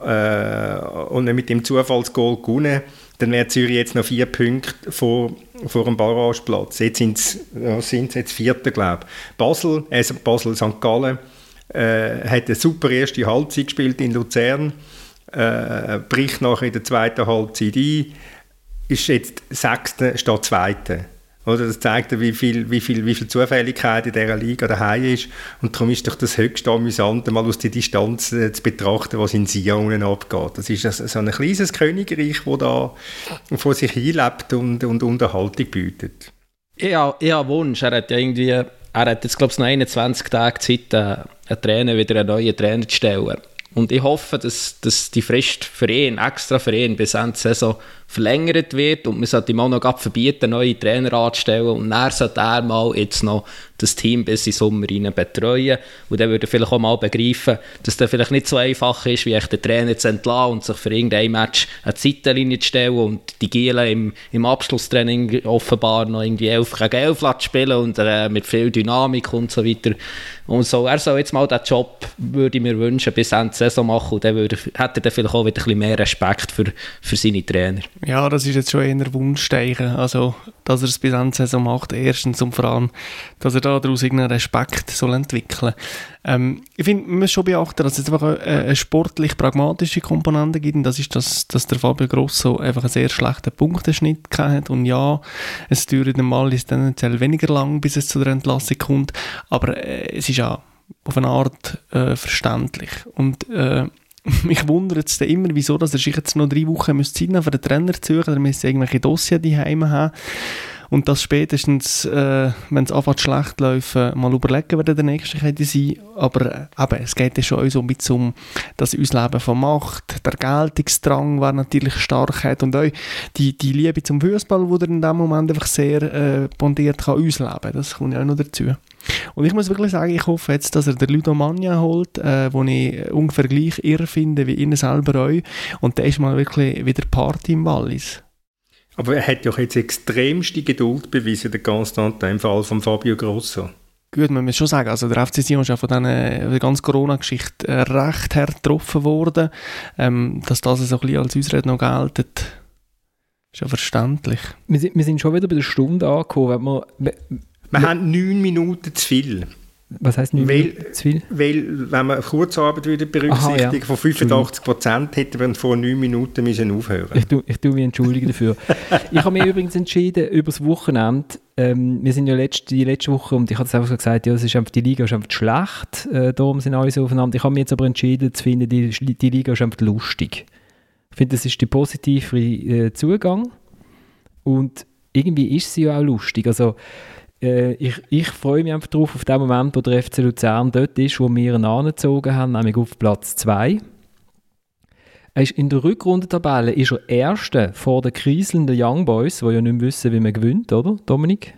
äh, und mit dem Zufallsgoal gewonnen, dann wäre Zürich jetzt noch vier Punkte vor, vor dem Barrageplatz. Jetzt sind es ja, jetzt Vierte, glaube ich. Basel, also Basel-St. Gallen, äh, hat eine super erste Halbzeit gespielt in Luzern, äh, bricht nachher in der zweiten Halbzeit ein, ist jetzt Sechste statt Zweite. Oder das zeigt wie viel, wie, viel, wie viel Zufälligkeit in dieser Liga daheim ist. Und darum ist doch das höchste amüsant, mal aus der Distanz äh, zu betrachten, was in Sion abgeht. Das ist so ein kleines Königreich, das da vor sich hinlebt und, und Unterhaltung bietet. Ja, ich Wunsch. Er hat ja irgendwie, er hat jetzt glaube ich noch 21 Tage Zeit, äh, einen Trainer wieder einen neuen Trainer zu stellen. Und ich hoffe, dass, dass die Frist für ihn, extra für ihn, bis Ende Saison verlängert wird und man sollte ihm auch noch verbieten, neue Trainer anzustellen und dann sollte er mal jetzt noch das Team bis in den Sommer rein betreuen und dann würde er vielleicht auch mal begreifen, dass das vielleicht nicht so einfach ist, wie den Trainer zu entlassen und sich für irgendein Match eine Zeitlinie zu stellen und die Gielen im, im Abschlusstraining offenbar noch irgendwie 11 gegen 11 zu spielen und äh, mit viel Dynamik und so weiter. Und so, er soll jetzt mal diesen Job, würde ich mir wünschen, bis Ende Saison machen und dann würde, hätte er dann vielleicht auch wieder ein bisschen mehr Respekt für, für seine Trainer. Ja, das ist jetzt schon eher Wunschsteichen. Also, dass er es bis Ende Saison macht, erstens und vor allem, dass er daraus irgendeinen Respekt soll entwickeln ähm, Ich finde, man muss schon beachten, dass es einfach eine, eine sportlich-pragmatische Komponente gibt und das ist, dass, dass der Fabio Grosso einfach einen sehr schlechten Punkteschnitt hat. Und ja, es dauert normal ist tendenziell weniger lang, bis es zu der Entlassung kommt, aber äh, es ist ja auf eine Art äh, verständlich. Und äh, mich wundert es immer, wieso dass er sich jetzt noch drei Wochen Zeit nehmen für den Trainer zu suchen. Er müsste irgendwelche Dossier daheim haben. Und das spätestens, äh, wenn es einfach schlecht läuft, äh, mal überlegen, wer der Nächste könnte sein. Aber äh, eben, es geht ja schon so ein bisschen um das Ausleben von Macht, der Geltungsdrang, der natürlich stark hat und auch die, die Liebe zum Fußball, die er in dem Moment einfach sehr äh, bondiert kann ausleben. Das kommt ja auch noch dazu. Und ich muss wirklich sagen, ich hoffe jetzt, dass er den Ludo holt, äh, wo ich ungefähr gleich irre finde wie ihn selber auch. Und der ist mal wirklich wieder Party im Wallis. Aber er hat ja jetzt extremste Geduld bewiesen, der Constantin, im Fall von Fabio Grosso. Gut, man muss schon sagen, also der FC Sion ist ja von dieser ganzen Corona-Geschichte äh, recht hart getroffen worden. Ähm, dass das so ein bisschen als Ausrede noch gilt, ist ja verständlich. Wir sind, wir sind schon wieder bei der Stunde angekommen. Wenn wir, wir haben neun Minuten zu viel. Was heisst neun Minuten zu viel? Weil, wenn man Kurzarbeit wieder berücksichtigt, Aha, ja. von 85 Prozent, hätten wir vor neun Minuten müssen aufhören Ich tue, ich tue mich entschuldigen dafür. ich habe mich übrigens entschieden, über das Wochenende, ähm, wir sind ja letzte, die letzte Woche, und ich habe es einfach so gesagt, ja, es ist einfach, die Liga ist einfach schlecht, äh, darum sind alle so aufeinander. Ich habe mich jetzt aber entschieden, zu finden, die, die Liga ist einfach lustig. Ich finde, das ist der positive äh, Zugang und irgendwie ist sie ja auch lustig. Also, äh, ich, ich freue mich einfach darauf, auf den Moment, wo der FC Luzern dort ist, wo wir ihn angezogen haben, nämlich auf Platz 2. in der Rückrundentabelle ist er Erster vor den kriselnden Young Boys, die ja nicht wissen, wie man gewinnt, oder, Dominik?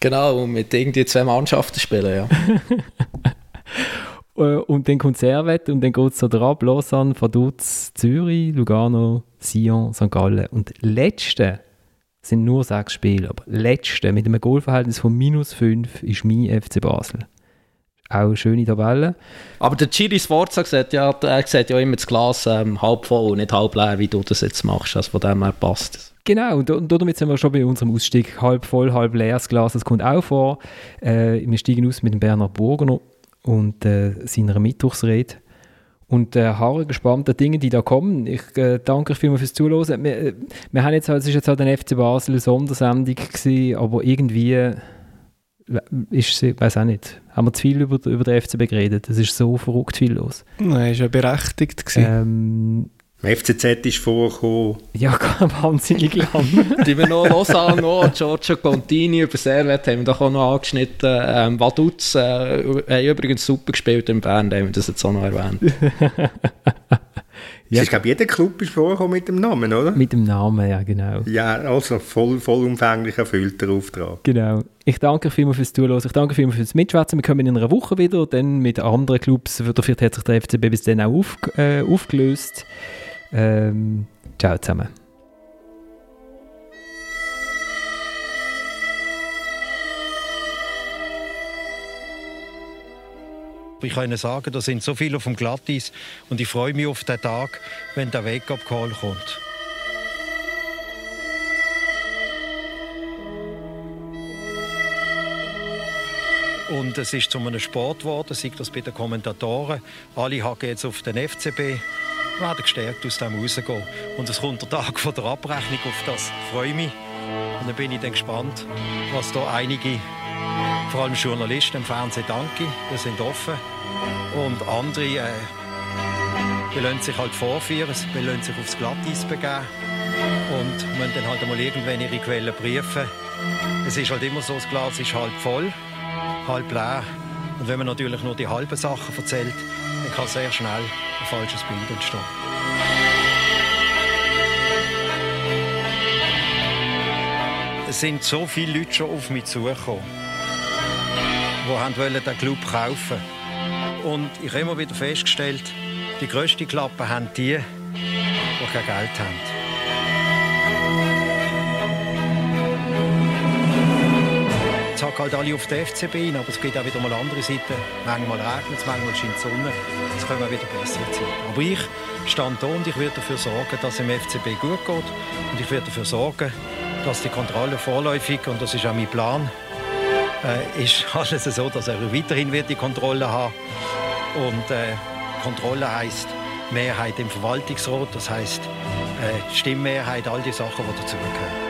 Genau, mit irgendwie zwei Mannschaften spielen, ja. Äh, und dann kommt Servet und dann geht es so drauf, Lausanne, Vaduz, Zürich, Lugano, Sion, St. Gallen. Und letzte sind nur sechs Spiele. Aber letzte mit einem Goalverhältnis von minus 5 ist mein FC Basel. Auch eine schöne Tabelle. Aber der Chiri Sforza sieht ja, er sieht ja immer das Glas ähm, halb voll und nicht halb leer, wie du das jetzt machst. Also von dem her passt Genau, und, und damit sind wir schon bei unserem Ausstieg. Halb voll, halb leer das Glas, das kommt auch vor. Äh, wir steigen aus mit dem Bernhard Burgener und äh, seiner Mittwochsrede und äh, harre gespannt der Dinge, die da kommen. Ich äh, danke euch vielmals fürs Zuhören. Wir, äh, wir haben jetzt, es ist jetzt halt eine FC Basel Sondersendung gewesen, aber irgendwie äh, ist sie, weiß auch nicht, haben wir zu viel über, über den FCB geredet. Es ist so verrückt viel los. Nein, ist ja berechtigt ähm, Im FCZ ist vorgekommen. Ja, wahnsinnig lang. die wir noch Lausanne, noch Giorgio Contini über Servet haben wir doch auch noch angeschnitten. Ähm, Vaduz äh, haben übrigens super gespielt in Bern, haben wir das jetzt auch noch erwähnt. Ja. Ich glaube, jeder Club ist vorgekommen mit dem Namen, oder? Mit dem Namen, ja, genau. Ja, also voll, vollumfänglich erfüllt der Auftrag. Genau. Ich danke vielmals fürs Zuhören. Ich danke vielmals fürs Mitschwätzen. Wir kommen in einer Woche wieder, dann mit anderen Clubs. Vielleicht hat sich der FCB bis dann auch auf, äh, aufgelöst. Ähm, ciao zusammen. Ich kann sagen, da sind so viele auf dem Glatteis und ich freue mich auf den Tag, wenn der Wake-up-Call kommt. Und es ist zu einem Sport geworden, sei das bei den Kommentatoren. Alle haken jetzt auf den FCB, werden gestärkt aus dem rausgehen. Und es kommt der Tag von der Abrechnung auf das. Ich freue mich. Und dann bin ich dann gespannt, was da einige, vor allem Journalisten im Fernsehen, danke, wir sind offen. Und andere, äh, die lassen sich halt vorführen, die lassen sich aufs Glatteis begeben und müssen dann halt einmal irgendwann ihre Quellen prüfen. Es ist halt immer so, das Glas ist halb voll, halb leer. Und wenn man natürlich nur die halben Sachen erzählt, dann kann sehr schnell ein falsches Bild entstehen. Es sind so viele Leute schon auf mich zugekommen, die wollten den Club kaufen Und ich habe immer wieder festgestellt, die grösste Klappe haben die, die kein Geld haben. Hacken halt alle auf den FCB ein, aber es gibt auch wieder mal andere Seiten. Manchmal regnet es, manchmal scheint die Sonne. Jetzt kommen wieder bessere Zeiten. Aber ich stand da und ich werde dafür sorgen, dass es im FCB gut geht. Und ich werde dafür sorgen, dass die Kontrolle vorläufig, und das ist auch mein Plan, äh, ist alles so, dass er weiterhin wird die Kontrolle haben Und äh, Kontrolle heißt Mehrheit im Verwaltungsrat, das heißt äh, Stimmmehrheit, all die Sachen, die dazugehören.